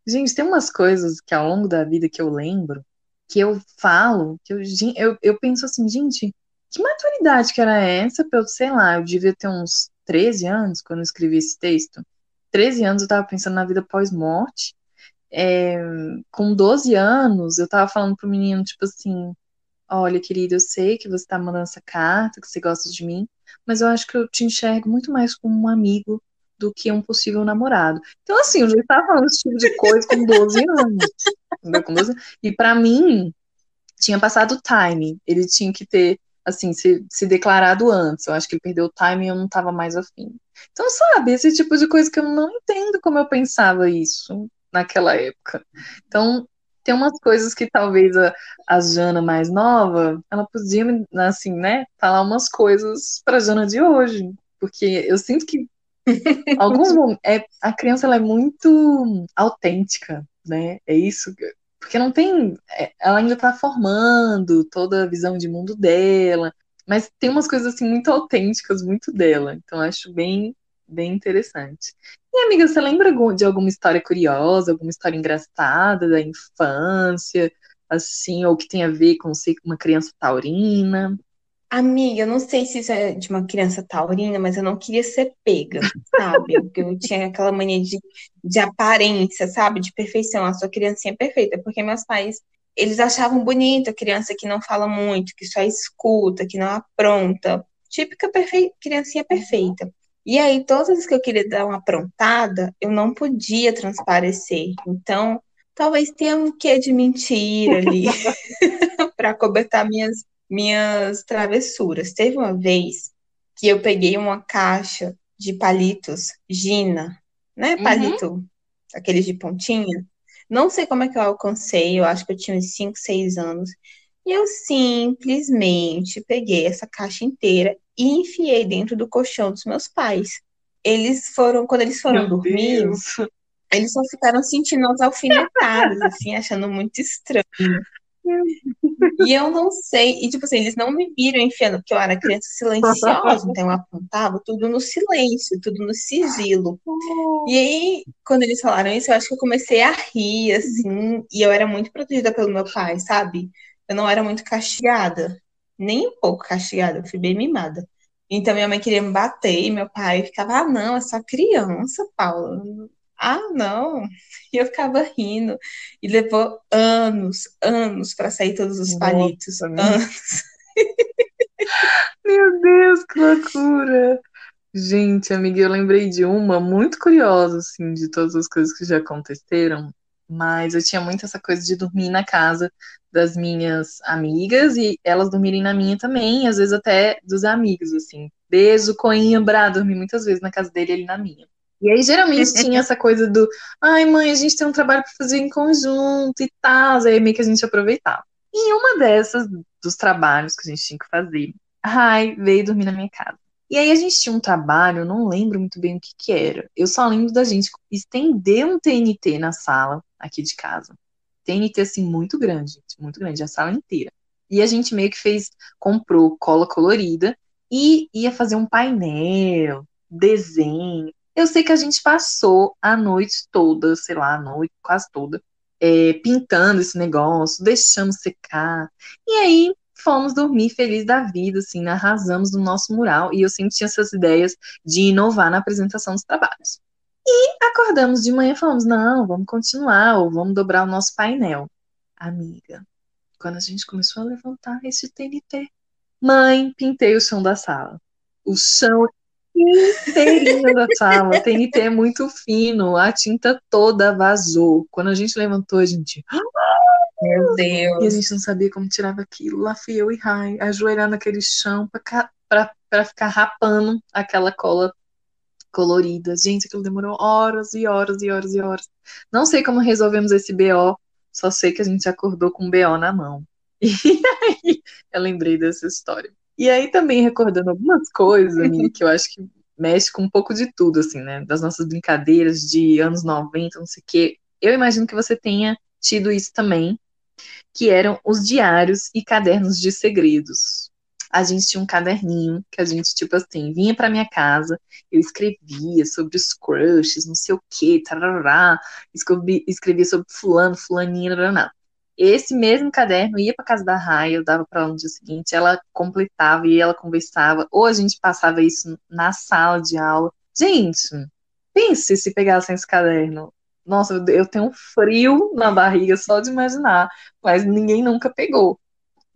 S1: Gente, tem umas coisas que ao longo da vida que eu lembro que eu falo, que eu, eu, eu penso assim, gente, que maturidade que era essa pra eu, sei lá, eu devia ter uns 13 anos quando eu escrevi esse texto. 13 anos eu tava pensando na vida pós-morte. É, com 12 anos, eu tava falando pro menino, tipo assim, olha, querido, eu sei que você tá mandando essa carta, que você gosta de mim, mas eu acho que eu te enxergo muito mais como um amigo do que um possível namorado. Então, assim, eu já estava falando esse tipo de coisa com 12 anos. Com 12, e para mim, tinha passado o time. Ele tinha que ter, assim, se, se declarado antes. Eu acho que ele perdeu o time e eu não estava mais afim. Então, sabe, esse tipo de coisa que eu não entendo como eu pensava isso naquela época. Então, tem umas coisas que talvez a, a Jana mais nova, ela podia, assim, né, falar umas coisas pra Jana de hoje. Porque eu sinto que Alguns é, a criança ela é muito autêntica, né? É isso. Porque não tem. É, ela ainda está formando toda a visão de mundo dela, mas tem umas coisas assim muito autênticas, muito dela. Então acho bem, bem interessante. E amiga, você lembra de alguma história curiosa, alguma história engraçada da infância, assim, ou que tem a ver com ser uma criança taurina?
S2: Amiga, eu não sei se isso é de uma criança taurina, mas eu não queria ser pega, sabe? Eu tinha aquela mania de, de aparência, sabe? De perfeição. A sua criancinha é perfeita, porque meus pais, eles achavam bonita a criança que não fala muito, que só escuta, que não apronta. Típica perfe... criancinha perfeita. E aí, todas as que eu queria dar uma aprontada, eu não podia transparecer. Então, talvez tenha um quê de mentira ali para cobertar minhas minhas travessuras. Teve uma vez que eu peguei uma caixa de palitos Gina, né? Uhum. Palito, uhum. aqueles de pontinha. Não sei como é que eu alcancei, eu acho que eu tinha uns 5, 6 anos. E eu simplesmente peguei essa caixa inteira e enfiei dentro do colchão dos meus pais. Eles foram, quando eles foram Meu dormir, Deus. eles só ficaram sentindo as alfinetadas, assim, achando muito estranho. E eu não sei, e tipo assim, eles não me viram enfiando, porque eu era criança silenciosa, então eu apontava tudo no silêncio, tudo no sigilo. E aí, quando eles falaram isso, eu acho que eu comecei a rir, assim, e eu era muito protegida pelo meu pai, sabe? Eu não era muito castigada, nem um pouco castigada, eu fui bem mimada. Então minha mãe queria me bater, e meu pai ficava, ah, não, é só criança, Paulo ah, não. E eu ficava rindo. E levou anos, anos para sair todos os Nossa, palitos. Anos.
S1: Meu Deus, que loucura! Gente, amiga, eu lembrei de uma muito curiosa, assim, de todas as coisas que já aconteceram. Mas eu tinha muito essa coisa de dormir na casa das minhas amigas e elas dormirem na minha também, às vezes até dos amigos, assim. Beijo, Coimbra, dormi muitas vezes na casa dele e ele na minha. E aí, geralmente, tinha essa coisa do ai, mãe, a gente tem um trabalho para fazer em conjunto e tal. Aí meio que a gente aproveitava. E uma dessas, dos trabalhos que a gente tinha que fazer, ai, veio dormir na minha casa. E aí a gente tinha um trabalho, eu não lembro muito bem o que que era. Eu só lembro da gente estender um TNT na sala aqui de casa. TNT, assim, muito grande, muito grande, a sala inteira. E a gente meio que fez, comprou cola colorida e ia fazer um painel, desenho. Eu sei que a gente passou a noite toda, sei lá, a noite quase toda, é, pintando esse negócio, deixamos secar. E aí fomos dormir felizes da vida, assim, arrasamos no nosso mural. E eu sempre tinha essas ideias de inovar na apresentação dos trabalhos. E acordamos de manhã e falamos: não, vamos continuar, ou vamos dobrar o nosso painel. Amiga, quando a gente começou a levantar esse TNT, mãe, pintei o chão da sala. O chão inteirinho da sala. TNT é muito fino, a tinta toda vazou. Quando a gente levantou, a gente.
S2: Meu Deus.
S1: E a gente não sabia como tirava aquilo. Lá fui eu e Rai, ajoelhando naquele chão para ficar rapando aquela cola colorida. Gente, aquilo demorou horas e horas e horas e horas. Não sei como resolvemos esse BO, só sei que a gente acordou com um BO na mão. E aí eu lembrei dessa história. E aí também recordando algumas coisas, amiga, que eu acho que mexe com um pouco de tudo, assim, né? Das nossas brincadeiras de anos 90, não sei o quê. Eu imagino que você tenha tido isso também, que eram os diários e cadernos de segredos. A gente tinha um caderninho que a gente, tipo assim, vinha pra minha casa, eu escrevia sobre os crushes, não sei o quê, tarará, escrevia, sobre fulano, fulaninha, tarará. Esse mesmo caderno ia para casa da Raia, eu dava para ela no dia seguinte, ela completava e ela conversava, ou a gente passava isso na sala de aula. Gente, pense se pegassem esse caderno. Nossa, eu tenho um frio na barriga só de imaginar, mas ninguém nunca pegou.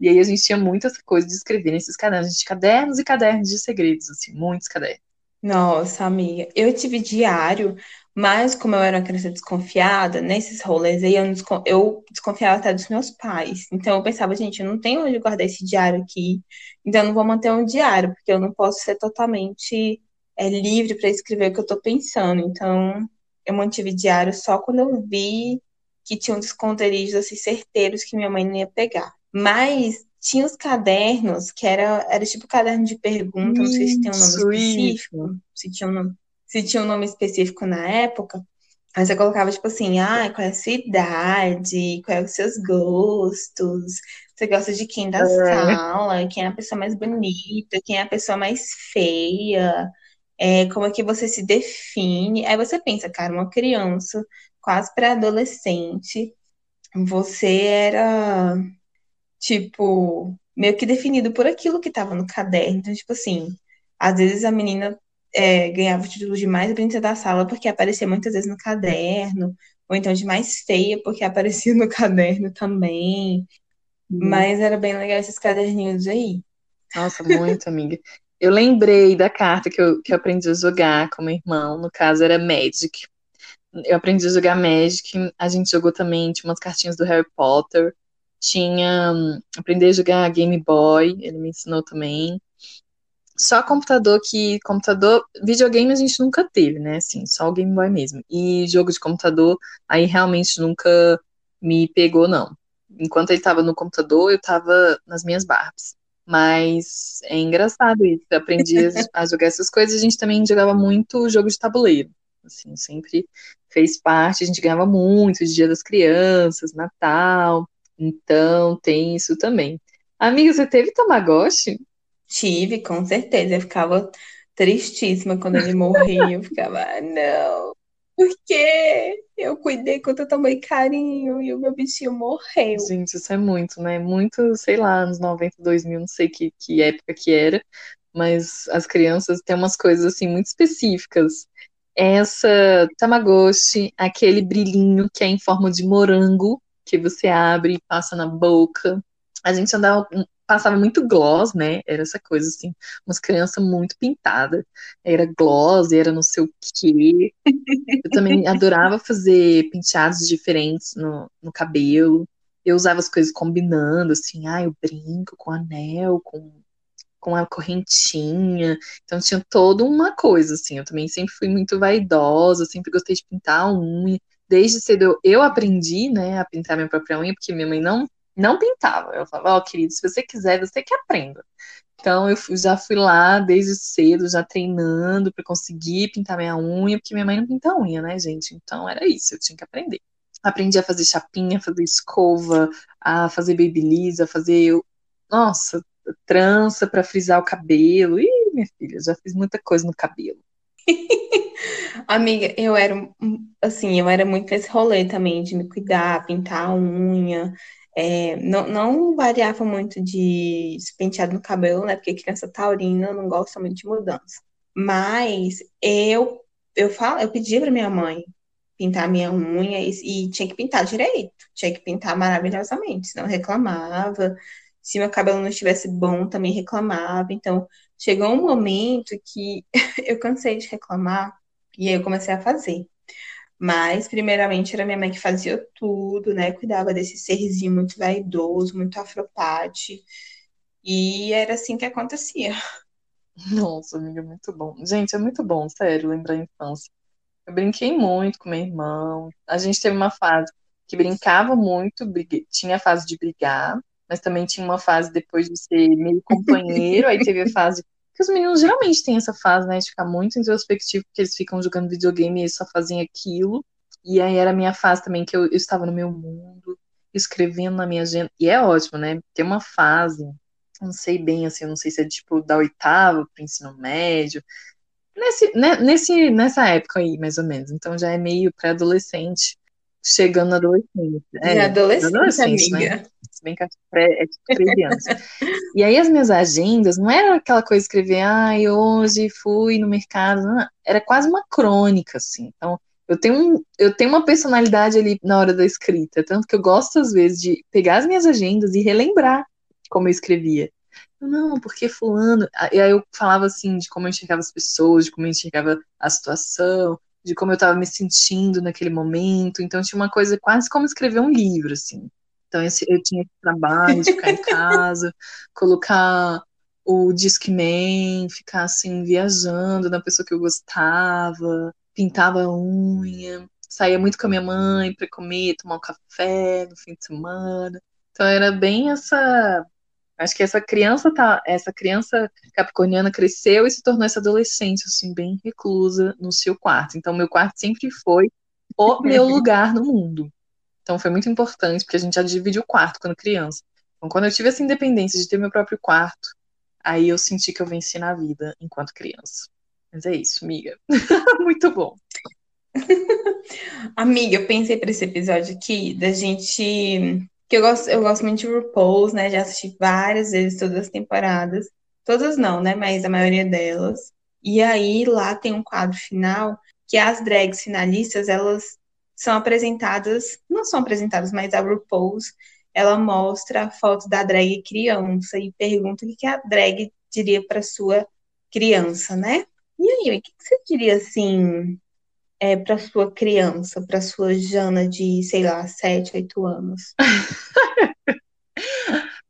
S1: E aí a gente tinha muitas coisas de escrever nesses cadernos, a gente cadernos e cadernos de segredos, assim, muitos cadernos.
S2: Nossa, amiga, eu tive diário, mas como eu era uma criança desconfiada, nesses rolês aí eu, eu desconfiava até dos meus pais. Então eu pensava, gente, eu não tenho onde guardar esse diário aqui, então eu não vou manter um diário, porque eu não posso ser totalmente é, livre para escrever o que eu estou pensando. Então eu mantive diário só quando eu vi que tinham esconderijos assim, certeiros que minha mãe não ia pegar. Mas tinha os cadernos, que era, era tipo caderno de pergunta, não sei se tem um nome específico, se tinha um nome, se tinha um nome específico na época. Aí você colocava, tipo assim, ah, qual é a sua idade, quais são os seus gostos, você gosta de quem da é. sala, quem é a pessoa mais bonita, quem é a pessoa mais feia, é, como é que você se define. Aí você pensa, cara, uma criança, quase pré-adolescente, você era tipo, meio que definido por aquilo que estava no caderno. Então, tipo assim, às vezes a menina é, ganhava o título de mais bonita da sala porque aparecia muitas vezes no caderno, ou então de mais feia porque aparecia no caderno também. Hum. Mas era bem legal esses caderninhos aí.
S1: Nossa, muito, amiga. Eu lembrei da carta que eu, que eu aprendi a jogar com meu irmão, no caso era Magic. Eu aprendi a jogar Magic, a gente jogou também, tinha umas cartinhas do Harry Potter tinha aprender a jogar Game Boy, ele me ensinou também. Só computador que computador, videogame a gente nunca teve, né? Assim, só o Game Boy mesmo. E jogo de computador aí realmente nunca me pegou não. Enquanto ele estava no computador, eu estava nas minhas Barbies. Mas é engraçado isso. Aprendi a jogar essas coisas. A gente também jogava muito jogo de tabuleiro. Assim, sempre fez parte. A gente ganhava muito, Dia das Crianças, Natal. Então, tem isso também. Amiga, você teve Tamagotchi?
S2: Tive, com certeza. Eu ficava tristíssima quando ele morria. Eu ficava, ah, não, por quê? Eu cuidei com tanto amor e carinho e o meu bichinho morreu.
S1: Gente, isso é muito, né? Muito, sei lá, anos 90, 2000, não sei que, que época que era, mas as crianças têm umas coisas assim muito específicas. Essa Tamagotchi, aquele brilhinho que é em forma de morango, que você abre e passa na boca. A gente andava, passava muito gloss, né? Era essa coisa assim, umas crianças muito pintadas. Era gloss, era não sei o quê. Eu também adorava fazer penteados diferentes no, no cabelo. Eu usava as coisas combinando, assim, ah, eu brinco com anel, com, com a correntinha. Então tinha toda uma coisa, assim. Eu também sempre fui muito vaidosa, sempre gostei de pintar a unha desde cedo eu aprendi, né, a pintar minha própria unha, porque minha mãe não não pintava. Eu falava, ó, oh, querido, se você quiser, você que aprenda. Então eu já fui lá desde cedo, já treinando para conseguir pintar minha unha, porque minha mãe não pinta unha, né, gente? Então era isso, eu tinha que aprender. Aprendi a fazer chapinha, a fazer escova, a fazer babyliss, a fazer, nossa, trança para frisar o cabelo. Ih, minha filha, já fiz muita coisa no cabelo.
S2: Amiga, eu era assim, eu era muito nesse rolê também de me cuidar, pintar a unha. É, não, não variava muito de penteado no cabelo, né? Porque criança taurina não gosta muito de mudança. Mas eu eu falo, eu pedi para minha mãe pintar minha unha e, e, tinha que pintar direito, tinha que pintar maravilhosamente, senão reclamava. Se meu cabelo não estivesse bom, também reclamava. Então, chegou um momento que eu cansei de reclamar e aí eu comecei a fazer. Mas, primeiramente, era minha mãe que fazia tudo, né? Cuidava desse serzinho muito vaidoso, muito afropate. E era assim que acontecia.
S1: Nossa, amiga, muito bom. Gente, é muito bom, sério, lembrar a infância. Eu brinquei muito com meu irmão. A gente teve uma fase que brincava muito, tinha a fase de brigar, mas também tinha uma fase depois de ser meio companheiro, aí teve a fase que os meninos geralmente têm essa fase, né, de ficar muito introspectivo, porque eles ficam jogando videogame e eles só fazem aquilo. E aí era a minha fase também, que eu, eu estava no meu mundo, escrevendo na minha agenda. E é ótimo, né? Tem uma fase, não sei bem, assim, não sei se é tipo da oitava para ensino médio, nesse, né, nesse, nessa época aí, mais ou menos. Então já é meio pré-adolescente, chegando na adolescência.
S2: É, adolescente, adolescente né? amiga.
S1: né? Se bem que é tipo 13 anos. e aí as minhas agendas não era aquela coisa de escrever, ai, ah, hoje fui no mercado, não, era quase uma crônica, assim. Então, eu tenho, eu tenho uma personalidade ali na hora da escrita, tanto que eu gosto, às vezes, de pegar as minhas agendas e relembrar como eu escrevia. Não, porque fulano. E aí eu falava assim de como eu enxergava as pessoas, de como eu enxergava a situação, de como eu estava me sentindo naquele momento. Então tinha uma coisa quase como escrever um livro, assim. Então esse, eu tinha esse trabalho de ficar em casa, colocar o Discman, ficar assim viajando na pessoa que eu gostava, pintava a unha, saía muito com a minha mãe para comer, tomar um café no fim de semana. Então era bem essa Acho que essa criança tá, essa criança capricorniana cresceu e se tornou essa adolescente assim bem reclusa no seu quarto. Então meu quarto sempre foi o meu lugar no mundo. Então foi muito importante porque a gente já dividiu o quarto quando criança. Então quando eu tive essa independência de ter meu próprio quarto, aí eu senti que eu venci na vida enquanto criança. Mas é isso, amiga. muito bom.
S2: amiga, eu pensei para esse episódio aqui da gente que eu gosto, eu gosto muito de RuPaul's, né? Já assisti várias vezes todas as temporadas. Todas não, né? Mas a maioria delas. E aí lá tem um quadro final que as drags finalistas, elas são apresentadas, não são apresentadas, mas a RuPaul's, ela mostra a foto da drag criança e pergunta o que a drag diria para sua criança, né? E aí, o que você diria assim é, para sua criança, para sua Jana de, sei lá, 7, 8 anos?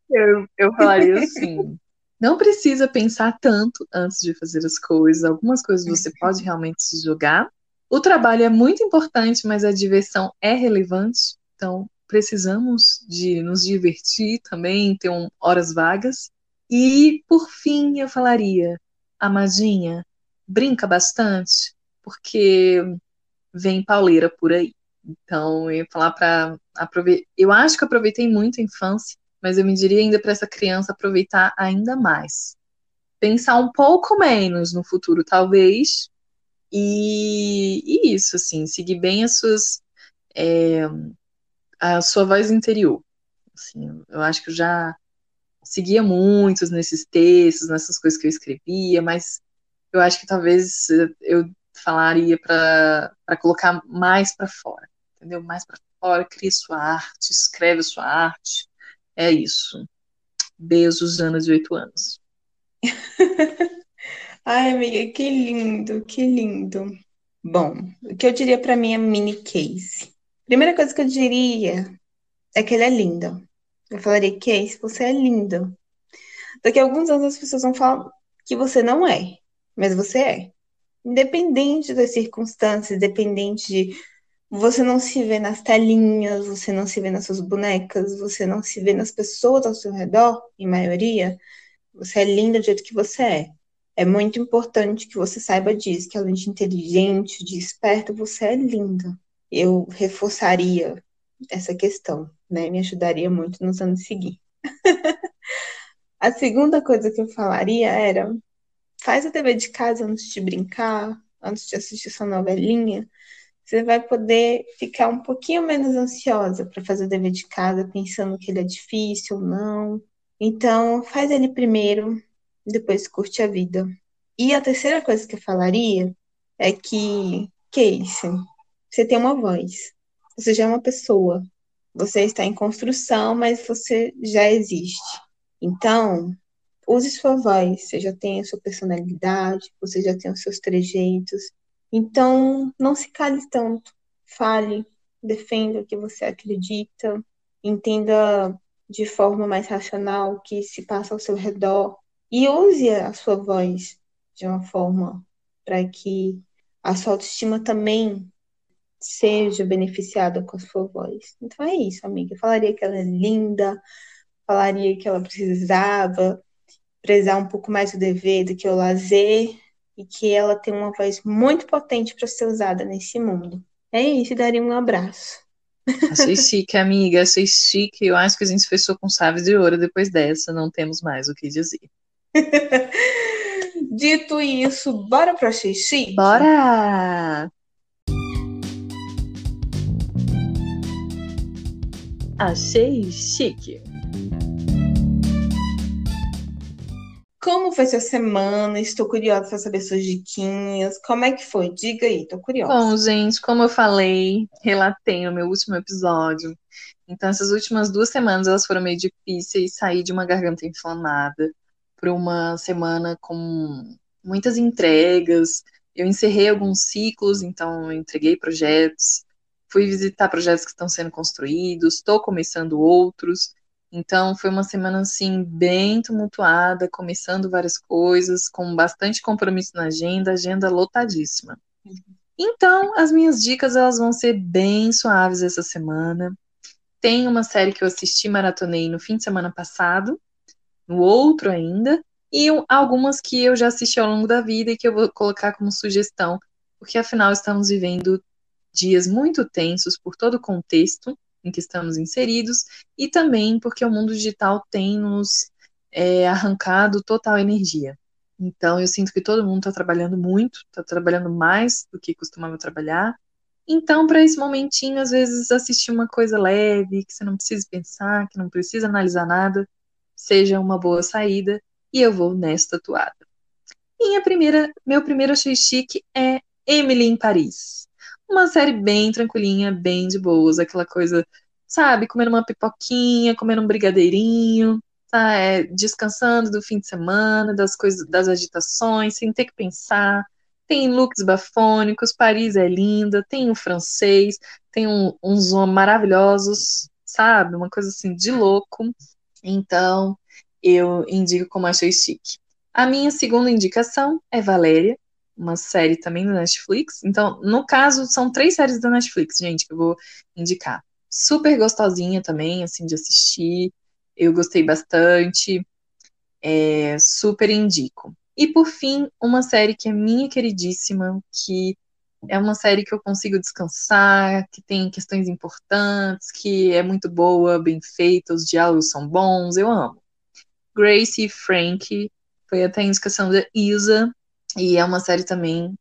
S1: eu, eu falaria assim. Não precisa pensar tanto antes de fazer as coisas. Algumas coisas você pode realmente se jogar. O trabalho é muito importante, mas a diversão é relevante. Então, precisamos de nos divertir também, ter um, horas vagas. E, por fim, eu falaria, amadinha, brinca bastante, porque vem pauleira por aí. Então, eu ia falar para aproveitar. Eu acho que aproveitei muito a infância, mas eu me diria ainda para essa criança aproveitar ainda mais. Pensar um pouco menos no futuro, talvez. E, e isso, assim, seguir bem as suas. É, a sua voz interior. Assim, eu acho que eu já seguia muitos nesses textos, nessas coisas que eu escrevia, mas eu acho que talvez eu falaria para colocar mais para fora, entendeu? Mais para fora, cria sua arte, escreve sua arte. É isso. Beijos, Ana de oito anos.
S2: Ai, amiga, que lindo, que lindo. Bom, o que eu diria para minha mini case? Primeira coisa que eu diria é que ele é lindo. Eu falaria, Case, você é lindo. Daqui a alguns anos as pessoas vão falar que você não é, mas você é independente das circunstâncias, independente de você não se vê nas telinhas, você não se vê nas suas bonecas, você não se vê nas pessoas ao seu redor, em maioria, você é linda do jeito que você é. É muito importante que você saiba disso, que além de inteligente, de esperta, você é linda. Eu reforçaria essa questão, né? Me ajudaria muito nos anos seguintes. A segunda coisa que eu falaria era faz o dever de casa antes de brincar, antes de assistir sua novelinha, você vai poder ficar um pouquinho menos ansiosa para fazer o dever de casa, pensando que ele é difícil ou não. Então, faz ele primeiro, depois curte a vida. E a terceira coisa que eu falaria é que, Casey, você tem uma voz. Você já é uma pessoa. Você está em construção, mas você já existe. Então, use sua voz. Você já tem a sua personalidade, você já tem os seus trejeitos. Então, não se cale tanto. Fale, defenda o que você acredita, entenda de forma mais racional o que se passa ao seu redor e use a sua voz de uma forma para que a sua autoestima também seja beneficiada com a sua voz. Então é isso, amiga. Eu falaria que ela é linda, falaria que ela precisava prezar um pouco mais o dever do que o lazer e que ela tem uma voz muito potente para ser usada nesse mundo. É isso, daria um abraço.
S1: Achei chique, amiga, achei chique. Eu acho que a gente fechou com chaves de ouro depois dessa, não temos mais o que dizer.
S2: Dito isso, bora Achei Chique?
S1: Bora! Achei chique.
S2: Como foi sua semana? Estou curiosa para saber suas diquinhas. Como é que foi? Diga aí, tô curiosa.
S1: Bom, gente, como eu falei, relatei no meu último episódio. Então, essas últimas duas semanas elas foram meio difíceis. Saí de uma garganta inflamada para uma semana com muitas entregas. Eu encerrei alguns ciclos, então entreguei projetos fui visitar projetos que estão sendo construídos, estou começando outros. Então foi uma semana assim bem tumultuada, começando várias coisas, com bastante compromisso na agenda, agenda lotadíssima. Então, as minhas dicas elas vão ser bem suaves essa semana. Tem uma série que eu assisti, maratonei no fim de semana passado, no outro ainda, e algumas que eu já assisti ao longo da vida e que eu vou colocar como sugestão, porque afinal estamos vivendo dias muito tensos por todo o contexto em que estamos inseridos e também porque o mundo digital tem nos é, arrancado total energia. Então, eu sinto que todo mundo está trabalhando muito, está trabalhando mais do que costumava trabalhar. Então, para esse momentinho, às vezes assistir uma coisa leve, que você não precisa pensar, que não precisa analisar nada, seja uma boa saída, e eu vou nesta toada. Minha primeira, meu primeiro achei chique é Emily em Paris. Uma série bem tranquilinha, bem de boas, aquela coisa, sabe, comendo uma pipoquinha, comendo um brigadeirinho, tá, é, descansando do fim de semana, das coisas, das agitações, sem ter que pensar. Tem looks bafônicos, Paris é linda, tem o francês, tem um, uns maravilhosos, sabe? Uma coisa assim de louco. Então, eu indico como achei chique. A minha segunda indicação é Valéria, uma série também da Netflix. Então, no caso, são três séries da Netflix, gente, que eu vou indicar. Super gostosinha também, assim, de assistir. Eu gostei bastante. É, super indico. E por fim, uma série que é minha queridíssima, que é uma série que eu consigo descansar, que tem questões importantes, que é muito boa, bem feita, os diálogos são bons, eu amo. Grace e Frank foi até a indicação da Isa, e é uma série também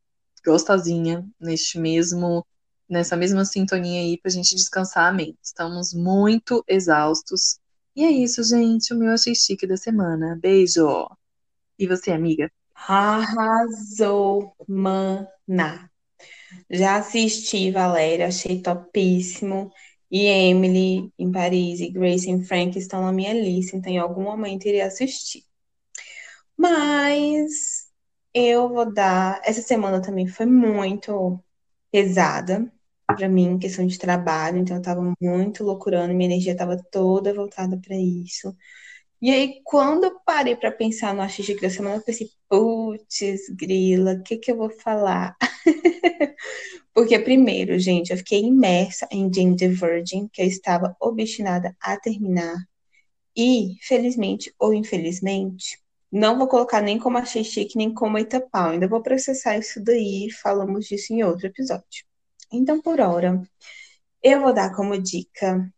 S1: gostosinha, neste mesmo, nessa mesma sintonia aí pra gente descansar a mente. Estamos muito exaustos. E é isso, gente. O meu achei chique da semana. Beijo! E você, amiga?
S2: Arrasou, mana! Já assisti, Valéria, achei topíssimo. E Emily em Paris e Grace em Frank estão na minha lista, então em algum momento irei assistir. Mas eu vou dar. Essa semana também foi muito pesada para mim, questão de trabalho, então eu tava muito loucurando, minha energia tava toda voltada para isso. E aí, quando eu parei para pensar no Axixi da semana, eu pensei, putz, grila, o que que eu vou falar? Porque, primeiro, gente, eu fiquei imersa em Jane the Virgin, que eu estava obstinada a terminar. E, felizmente ou infelizmente, não vou colocar nem como achei chique, nem como eita pau. Ainda vou processar isso daí, falamos disso em outro episódio. Então, por hora, eu vou dar como dica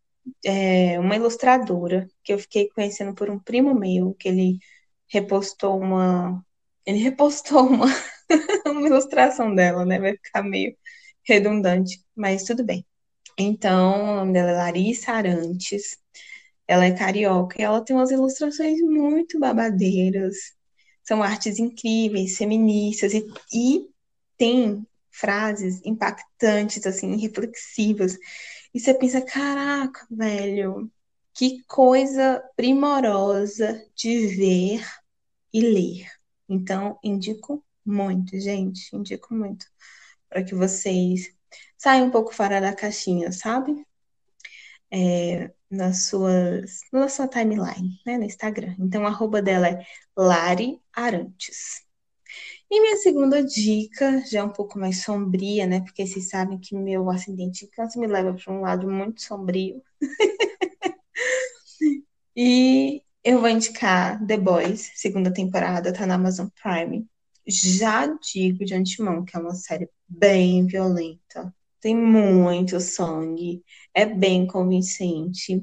S2: é, uma ilustradora que eu fiquei conhecendo por um primo meu, que ele repostou uma. Ele repostou uma, uma ilustração dela, né? Vai ficar meio redundante, mas tudo bem. Então, o nome dela é Larissa Arantes. Ela é carioca e ela tem umas ilustrações muito babadeiras. São artes incríveis, feministas e, e tem frases impactantes, assim, reflexivas. E você pensa, caraca, velho, que coisa primorosa de ver e ler. Então, indico muito, gente, indico muito para que vocês saiam um pouco fora da caixinha, sabe? É, nas suas, na sua timeline, né, no Instagram. Então, a arroba dela é Lari Arantes. E minha segunda dica, já é um pouco mais sombria, né? Porque vocês sabem que meu acidente de câncer me leva para um lado muito sombrio. e eu vou indicar The Boys, segunda temporada, tá na Amazon Prime. Já digo de antemão que é uma série bem violenta. Tem muito sangue, é bem convincente.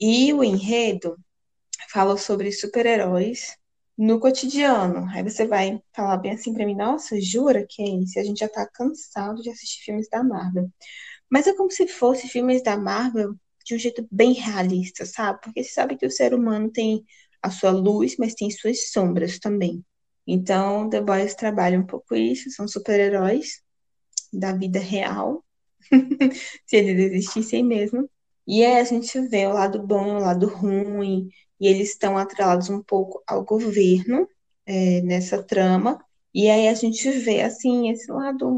S2: E o enredo fala sobre super-heróis no cotidiano. Aí você vai falar bem assim para mim, nossa, jura que isso? A gente já tá cansado de assistir filmes da Marvel. Mas é como se fosse filmes da Marvel de um jeito bem realista, sabe? Porque você sabe que o ser humano tem a sua luz, mas tem suas sombras também. Então, The Boys trabalha um pouco isso, são super-heróis da vida real, se eles existissem mesmo. E aí a gente vê o lado bom, o lado ruim, e eles estão atrelados um pouco ao governo é, nessa trama. E aí a gente vê, assim, esse lado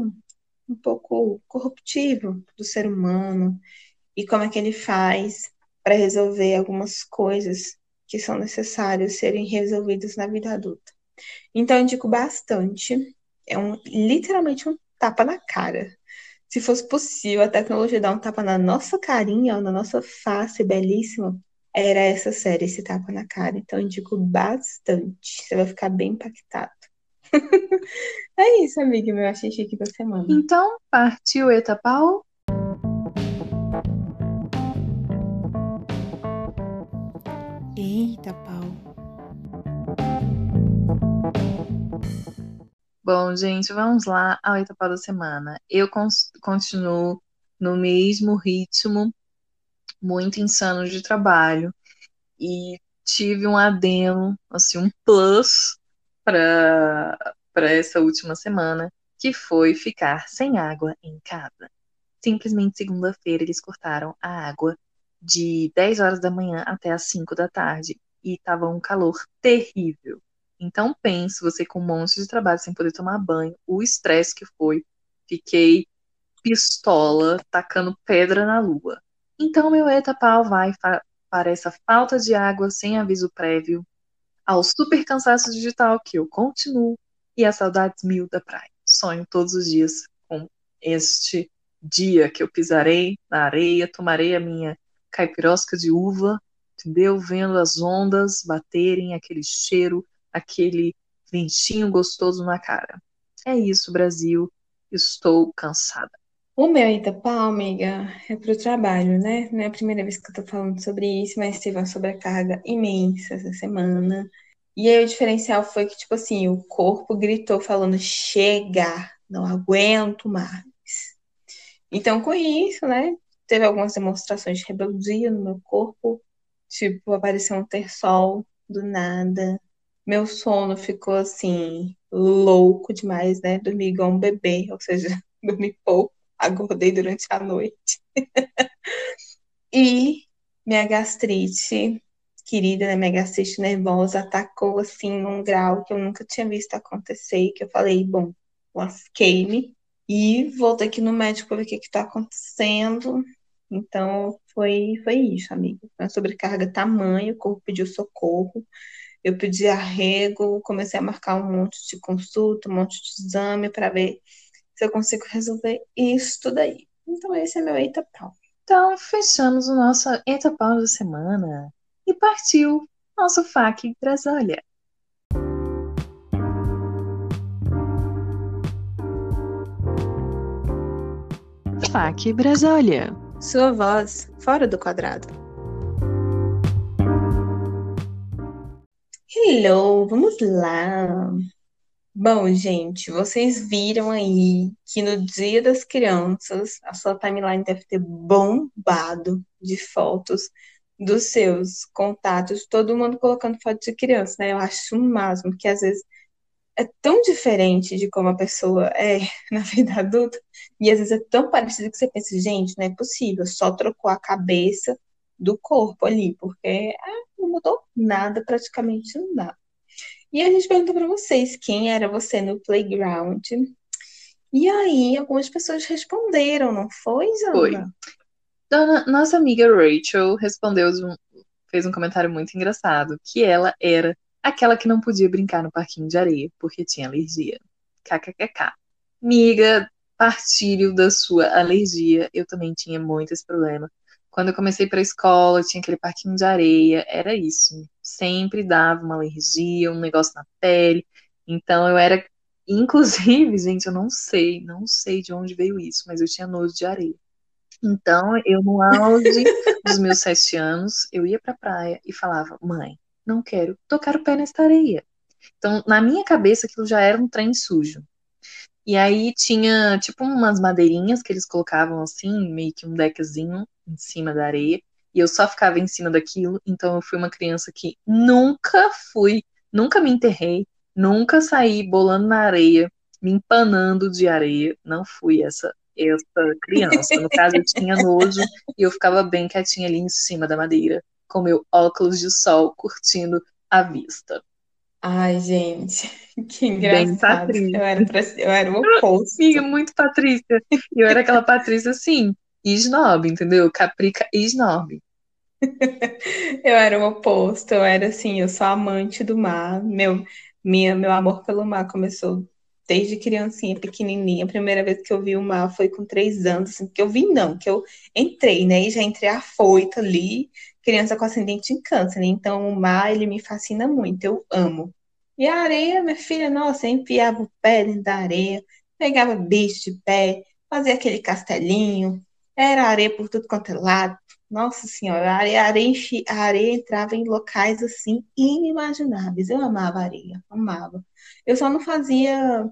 S2: um, pouco corruptivo do ser humano e como é que ele faz para resolver algumas coisas que são necessárias serem resolvidas na vida adulta. Então, eu indico bastante. É um, literalmente um tapa na cara. Se fosse possível, a tecnologia dar um tapa na nossa carinha, na nossa face belíssima, era essa série, esse tapa na cara. Então, eu indico bastante. Você vai ficar bem impactado. é isso, amiga, meu achei chique da semana.
S1: Então, partiu Etapau?
S2: Eita, pau.
S1: Bom, gente, vamos lá ao Etapau da semana. Eu continuo no mesmo ritmo muito insano de trabalho e tive um adeno, assim, um plus para para essa última semana, que foi ficar sem água em casa. Simplesmente segunda-feira eles cortaram a água de 10 horas da manhã até as 5 da tarde e tava um calor terrível. Então pense, você com um monte de trabalho sem poder tomar banho, o estresse que foi. Fiquei pistola tacando pedra na lua. Então meu etapau vai para essa falta de água sem aviso prévio, ao super cansaço digital que eu continuo e a saudades mil da praia. Sonho todos os dias com este dia que eu pisarei na areia, tomarei a minha caipirosca de uva, entendeu? Vendo as ondas baterem, aquele cheiro, aquele ventinho gostoso na cara. É isso, Brasil. Estou cansada.
S2: O meu Itapá, amiga, é pro trabalho, né? Não é a primeira vez que eu tô falando sobre isso, mas teve uma sobrecarga imensa essa semana. E aí o diferencial foi que, tipo assim, o corpo gritou falando, chega, não aguento mais. Então, com isso, né, teve algumas demonstrações de rebeldia no meu corpo, tipo, apareceu um terçol do nada. Meu sono ficou, assim, louco demais, né? Dormi igual um bebê, ou seja, dormi pouco acordei durante a noite. e minha gastrite, querida, né, minha gastrite nervosa, atacou assim num grau que eu nunca tinha visto acontecer, que eu falei, bom, lasquei-me e voltei aqui no médico para ver o que está acontecendo. Então, foi, foi isso, amiga. Uma sobrecarga tamanho, o corpo pediu socorro, eu pedi arrego, comecei a marcar um monte de consulta, um monte de exame para ver se eu consigo resolver isso daí. Então, esse é meu Eita Pau.
S1: Então, fechamos o nosso Eita Pau da semana e partiu nosso FAQ Brasília. FAQ Brasília.
S2: Sua voz fora do quadrado. Hello, vamos lá. Bom, gente, vocês viram aí que no Dia das Crianças a sua timeline deve ter bombado de fotos dos seus contatos, todo mundo colocando foto de criança, né? Eu acho o máximo, porque às vezes é tão diferente de como a pessoa é na vida adulta, e às vezes é tão parecido que você pensa, gente, não é possível, só trocou a cabeça do corpo ali, porque ah, não mudou nada, praticamente nada. E a gente perguntou para vocês quem era você no playground. E aí, algumas pessoas responderam, não foi, Zana?
S1: Foi. Dona, nossa amiga Rachel respondeu, fez um comentário muito engraçado, que ela era aquela que não podia brincar no parquinho de areia porque tinha alergia. KKKK. Miga, partilho da sua alergia. Eu também tinha muito esse problema. Quando eu comecei para a escola, tinha aquele parquinho de areia, era isso. Sempre dava uma alergia, um negócio na pele. Então eu era, inclusive, gente, eu não sei, não sei de onde veio isso, mas eu tinha nojo de areia. Então, eu no auge dos meus sete anos, eu ia pra praia e falava, mãe, não quero tocar o pé nesta areia. Então, na minha cabeça, aquilo já era um trem sujo. E aí tinha, tipo, umas madeirinhas que eles colocavam assim, meio que um deckzinho em cima da areia. E eu só ficava em cima daquilo. Então, eu fui uma criança que nunca fui, nunca me enterrei, nunca saí bolando na areia, me empanando de areia. Não fui essa essa criança. No caso, eu tinha nojo e eu ficava bem quietinha ali em cima da madeira, com meu óculos de sol, curtindo a vista.
S2: Ai, gente, que engraçado. Eu era, pra, eu era o oposto.
S1: Amiga, muito Patrícia. Eu era aquela Patrícia, assim, snob, entendeu? Caprica e snob.
S2: eu era o oposto. Eu era, assim, eu sou amante do mar. Meu, minha, meu amor pelo mar começou desde criancinha, pequenininha. A primeira vez que eu vi o mar foi com três anos, assim, que eu vi não, que eu entrei, né? E já entrei afoita ali, criança com ascendente em câncer, né? Então o mar, ele me fascina muito, eu amo. E a areia, minha filha, nossa, eu enfiava o pé dentro da areia, pegava bicho de pé, fazia aquele castelinho, era areia por tudo quanto é lado. Nossa senhora, a areia, a areia, a areia entrava em locais assim inimagináveis. Eu amava areia, amava. Eu só não fazia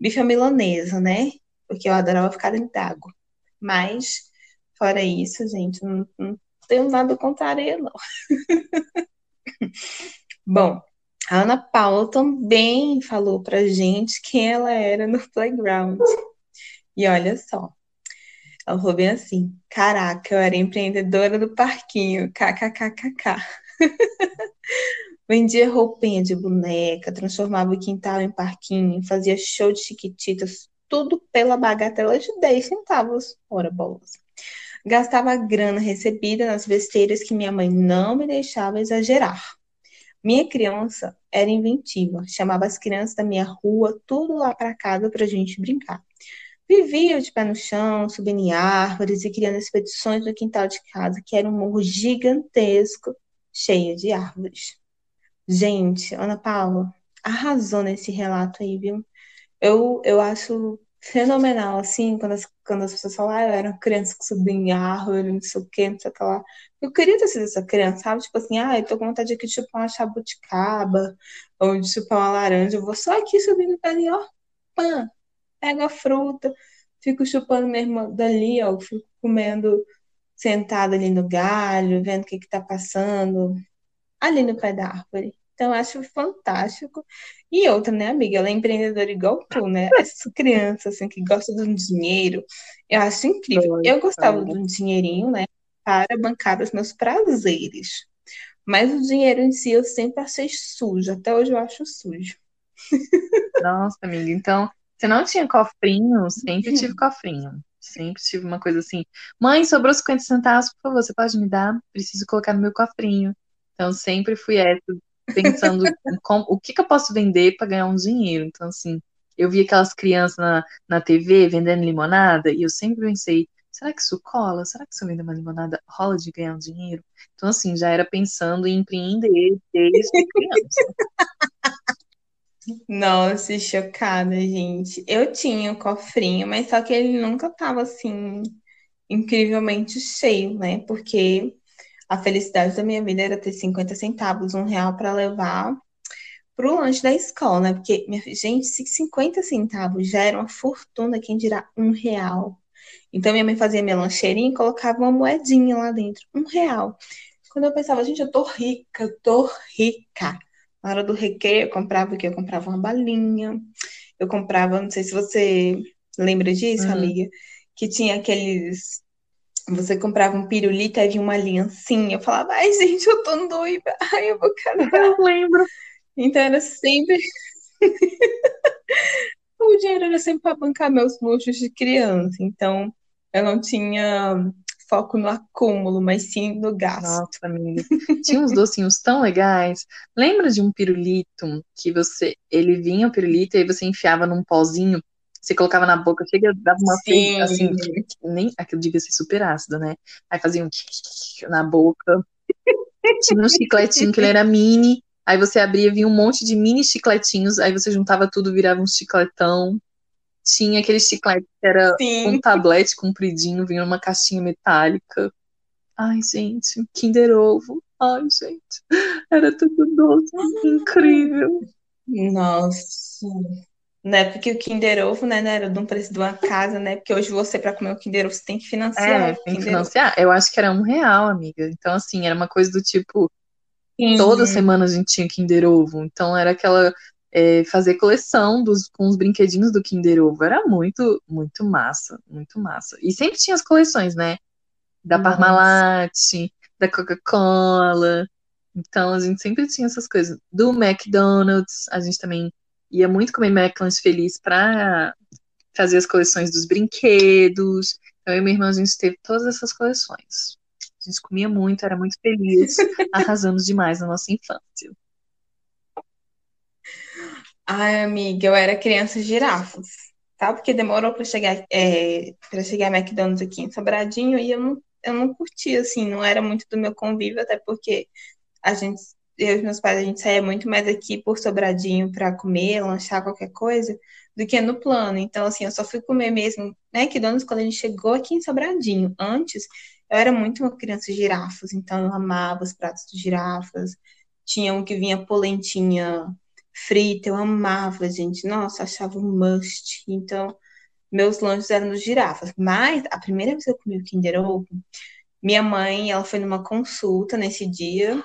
S2: bife milanesa, né? Porque eu adorava ficar dentro d'água. Mas, fora isso, gente, não, não tenho nada contra a areia, não. Bom, a Ana Paula também falou pra gente quem ela era no playground. E olha só, falou bem assim: Caraca, eu era empreendedora do parquinho, kkkk. Vendia roupinha de boneca, transformava o quintal em parquinho, fazia show de chiquititas, tudo pela bagatela de 10 centavos. Ora, bolas. Gastava a grana recebida nas besteiras que minha mãe não me deixava exagerar. Minha criança era inventiva, chamava as crianças da minha rua tudo lá para casa para gente brincar. Vivia de pé no chão, subindo em árvores e criando expedições no quintal de casa, que era um morro gigantesco, cheio de árvores. Gente, Ana Paula arrasou nesse relato aí, viu? Eu, eu acho fenomenal, assim, quando as, quando as pessoas falam, ah, eu era uma criança que subia em árvore, não sei o que, não sei o que lá. Eu queria ter sido essa criança, sabe? Tipo assim, ah, eu tô com vontade aqui de chupar uma chabuticaba, ou de chupar uma laranja, eu vou só aqui subindo ali, ó, pã, pego a fruta, fico chupando mesmo dali, ó, fico comendo sentada ali no galho, vendo o que que tá passando, ali no pé da árvore. Então, eu acho fantástico. E outra, né, amiga? Ela é empreendedora igual tu, né? Essa criança, assim, que gosta de um dinheiro, eu acho incrível. Eu gostava de um dinheirinho, né? Para bancar os meus prazeres. Mas o dinheiro em si eu sempre achei sujo. Até hoje eu acho sujo.
S1: Nossa, amiga. Então, você não tinha cofrinho? Sempre tive cofrinho. Sempre tive uma coisa assim. Mãe, sobrou 50 centavos, por favor, você pode me dar? Preciso colocar no meu cofrinho. Então, sempre fui essa, pensando como, o que, que eu posso vender para ganhar um dinheiro. Então, assim, eu vi aquelas crianças na, na TV vendendo limonada e eu sempre pensei, será que isso cola? Será que se eu vender uma limonada rola de ganhar um dinheiro? Então, assim, já era pensando em empreender desde criança.
S2: Nossa, chocada, gente. Eu tinha o cofrinho, mas só que ele nunca tava assim incrivelmente cheio, né? Porque a felicidade da minha vida era ter 50 centavos, um real para levar pro lanche da escola, né? Porque, minha, gente, 50 centavos já era uma fortuna, quem dirá um real. Então, minha mãe fazia minha lancheirinha e colocava uma moedinha lá dentro, um real. Quando eu pensava, gente, eu tô rica, eu tô rica. Na hora do recreio, eu comprava o quê? Eu comprava uma balinha. Eu comprava, não sei se você lembra disso,
S1: Uhum.
S2: amiga, que tinha aqueles. Você comprava um pirulito e vinha uma aliancinha. Eu falava, ai, gente, eu tô noiva. Ai, eu vou casar.
S1: Eu lembro.
S2: Então era sempre. o dinheiro era sempre para bancar meus luxos de criança. Então eu não tinha foco no acúmulo, mas sim no gasto.
S1: Nossa, amiga. Tinha uns docinhos tão legais. Lembra de um pirulito que você. Ele vinha o pirulito e aí você enfiava num pozinho, você colocava na boca, chega, dava uma
S2: Sim.
S1: fe- assim, nem aquilo devia ser super ácido, né? Aí fazia um na boca. Tinha um chicletinho que ele era mini. Aí você abria, vinha um monte de mini chicletinhos. Aí você juntava tudo, virava um chicletão. Tinha aquele chiclete que era
S2: Sim.
S1: um tablete compridinho, vinha numa caixinha metálica. Ai, gente, Kinder Ovo. Ai, gente, era tudo doce, incrível.
S2: Nossa. Na época que o Kinder Ovo, né, não era de um preço de uma casa, né? Porque hoje você, para comer o Kinder Ovo, você tem que financiar
S1: É,
S2: o
S1: tem que financiar. Eu acho que era um real, amiga. Então, assim, era uma coisa do tipo,
S2: Sim.
S1: toda semana a gente tinha Kinder Ovo. Então, era aquela. É, fazer coleção dos, com os brinquedinhos do Kinder Ovo. Era muito, muito massa, muito massa. E sempre tinha as coleções, né? Da
S2: Nossa.
S1: Parmalat, da Coca-Cola. Então, a gente sempre tinha essas coisas. Do McDonald's, a gente também ia muito comer McLanche Feliz para fazer as coleções dos brinquedos. Então, eu e minha irmã, a gente teve todas essas coleções. A gente comia muito, era muito feliz, arrasando demais na nossa infância.
S2: Ai, amiga, eu era criança girafas, tá? Porque demorou para chegar, é, para chegar a McDonald's aqui em Sobradinho e eu não, eu não curtia, assim, não era muito do meu convívio, até porque a gente, eu e meus pais, a gente saía muito mais aqui por Sobradinho para comer, lanchar qualquer coisa, do que no plano. Então, assim, eu só fui comer mesmo McDonald's quando a gente chegou aqui em Sobradinho. Antes, eu era muito uma criança girafas, então eu amava os pratos de girafas. Tinha um que vinha polentinha frita, eu amava, gente. Nossa, achava um must. Então, meus lanches eram dos girafas. Mas a primeira vez que eu comi o Kinder Ovo, minha mãe, ela foi numa consulta nesse dia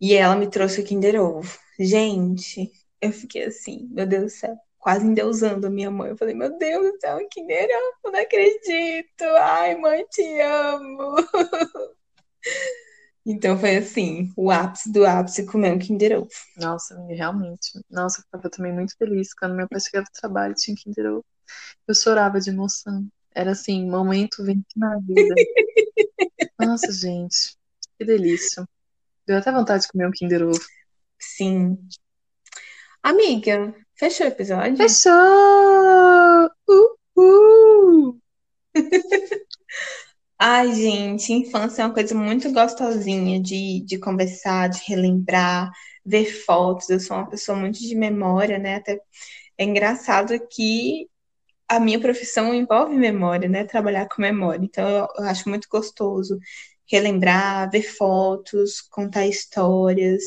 S2: e ela me trouxe o Kinder Ovo. Gente, eu fiquei assim, meu Deus do céu, quase endeusando a minha mãe. Eu falei, meu Deus do céu, um Kinder Ovo, não acredito. Ai, mãe, te amo. Então foi assim, o ápice do ápice comer um Kinder Ovo.
S1: Nossa, amiga, realmente. Nossa, eu ficava também muito feliz quando meu pai chegava do trabalho tinha Kinder Ovo. Eu chorava de emoção. Era assim, momento vence na vida. Nossa, gente, que delícia. Deu até vontade de comer um Kinder Ovo.
S2: Sim. Amiga, fechou o episódio?
S1: Fechou! Uhul!
S2: Ai, gente, infância é uma coisa muito gostosinha de, de conversar, de relembrar, ver fotos. Eu sou uma pessoa muito de memória, né? Até é engraçado que a minha profissão envolve memória, né? Trabalhar com memória. Então, eu, eu acho muito gostoso relembrar, ver fotos, contar histórias.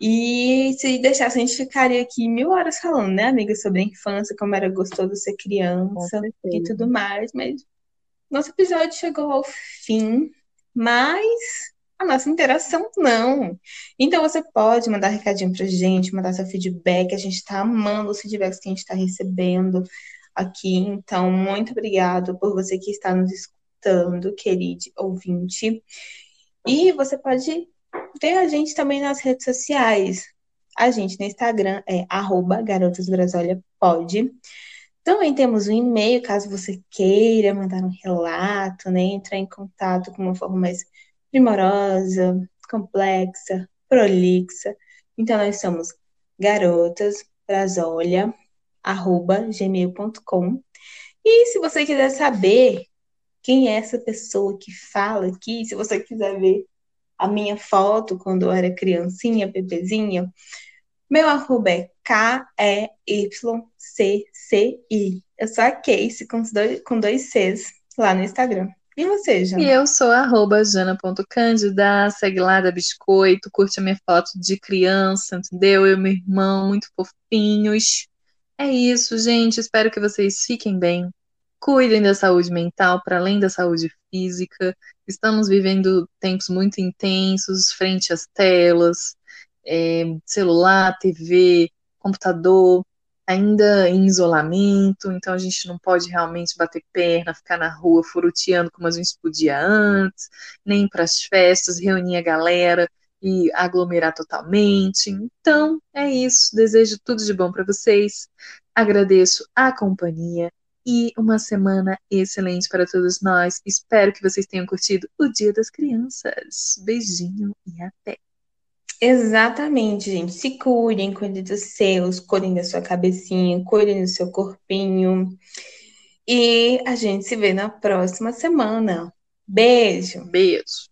S2: E se deixasse, a gente ficaria aqui mil horas falando, né, amiga, sobre a infância, como era gostoso ser criança e tudo mais, mas nosso episódio chegou ao fim, mas a nossa interação não. Então você pode mandar recadinho pra gente, mandar seu feedback, a gente tá amando os feedbacks que a gente tá recebendo aqui. Então, muito obrigado por você que está nos escutando, querido ouvinte. E você pode ver a gente também nas redes sociais. A gente no Instagram é arroba garotasbrasoliapod. Também temos um e-mail, caso você queira mandar um relato, né? Entrar em contato com uma forma mais primorosa, complexa, prolixa. Então, nós somos garotasbrasolia.gmail.com E se você quiser saber quem é essa pessoa que fala aqui, se você quiser ver a minha foto quando eu era criancinha, bebezinha, meu arroba é K-E-Y-C-C-I. Eu sou a Casey com dois, com dois Cs lá no Instagram. E você, Jana?
S1: E eu sou arroba jana.cândida, segue lá da Biscoito, curte a minha foto de criança, entendeu? Eu e meu irmão, muito fofinhos. É isso, gente. Espero que vocês fiquem bem. Cuidem da saúde mental para além da saúde física. Estamos vivendo tempos muito intensos frente às telas. É, celular, TV, computador, ainda em isolamento, então a gente não pode realmente bater perna, ficar na rua furuteando como a gente podia antes, nem para as festas, reunir a galera e aglomerar totalmente. Então, é isso. Desejo tudo de bom para vocês. Agradeço a companhia e uma semana excelente para todos nós. Espero que vocês tenham curtido o Dia das Crianças. Beijinho e até.
S2: Exatamente, gente. Se cuidem, cuidem dos seus, cuidem da sua cabecinha, cuidem do seu corpinho. E a gente se vê na próxima semana. Beijo.
S1: Beijo.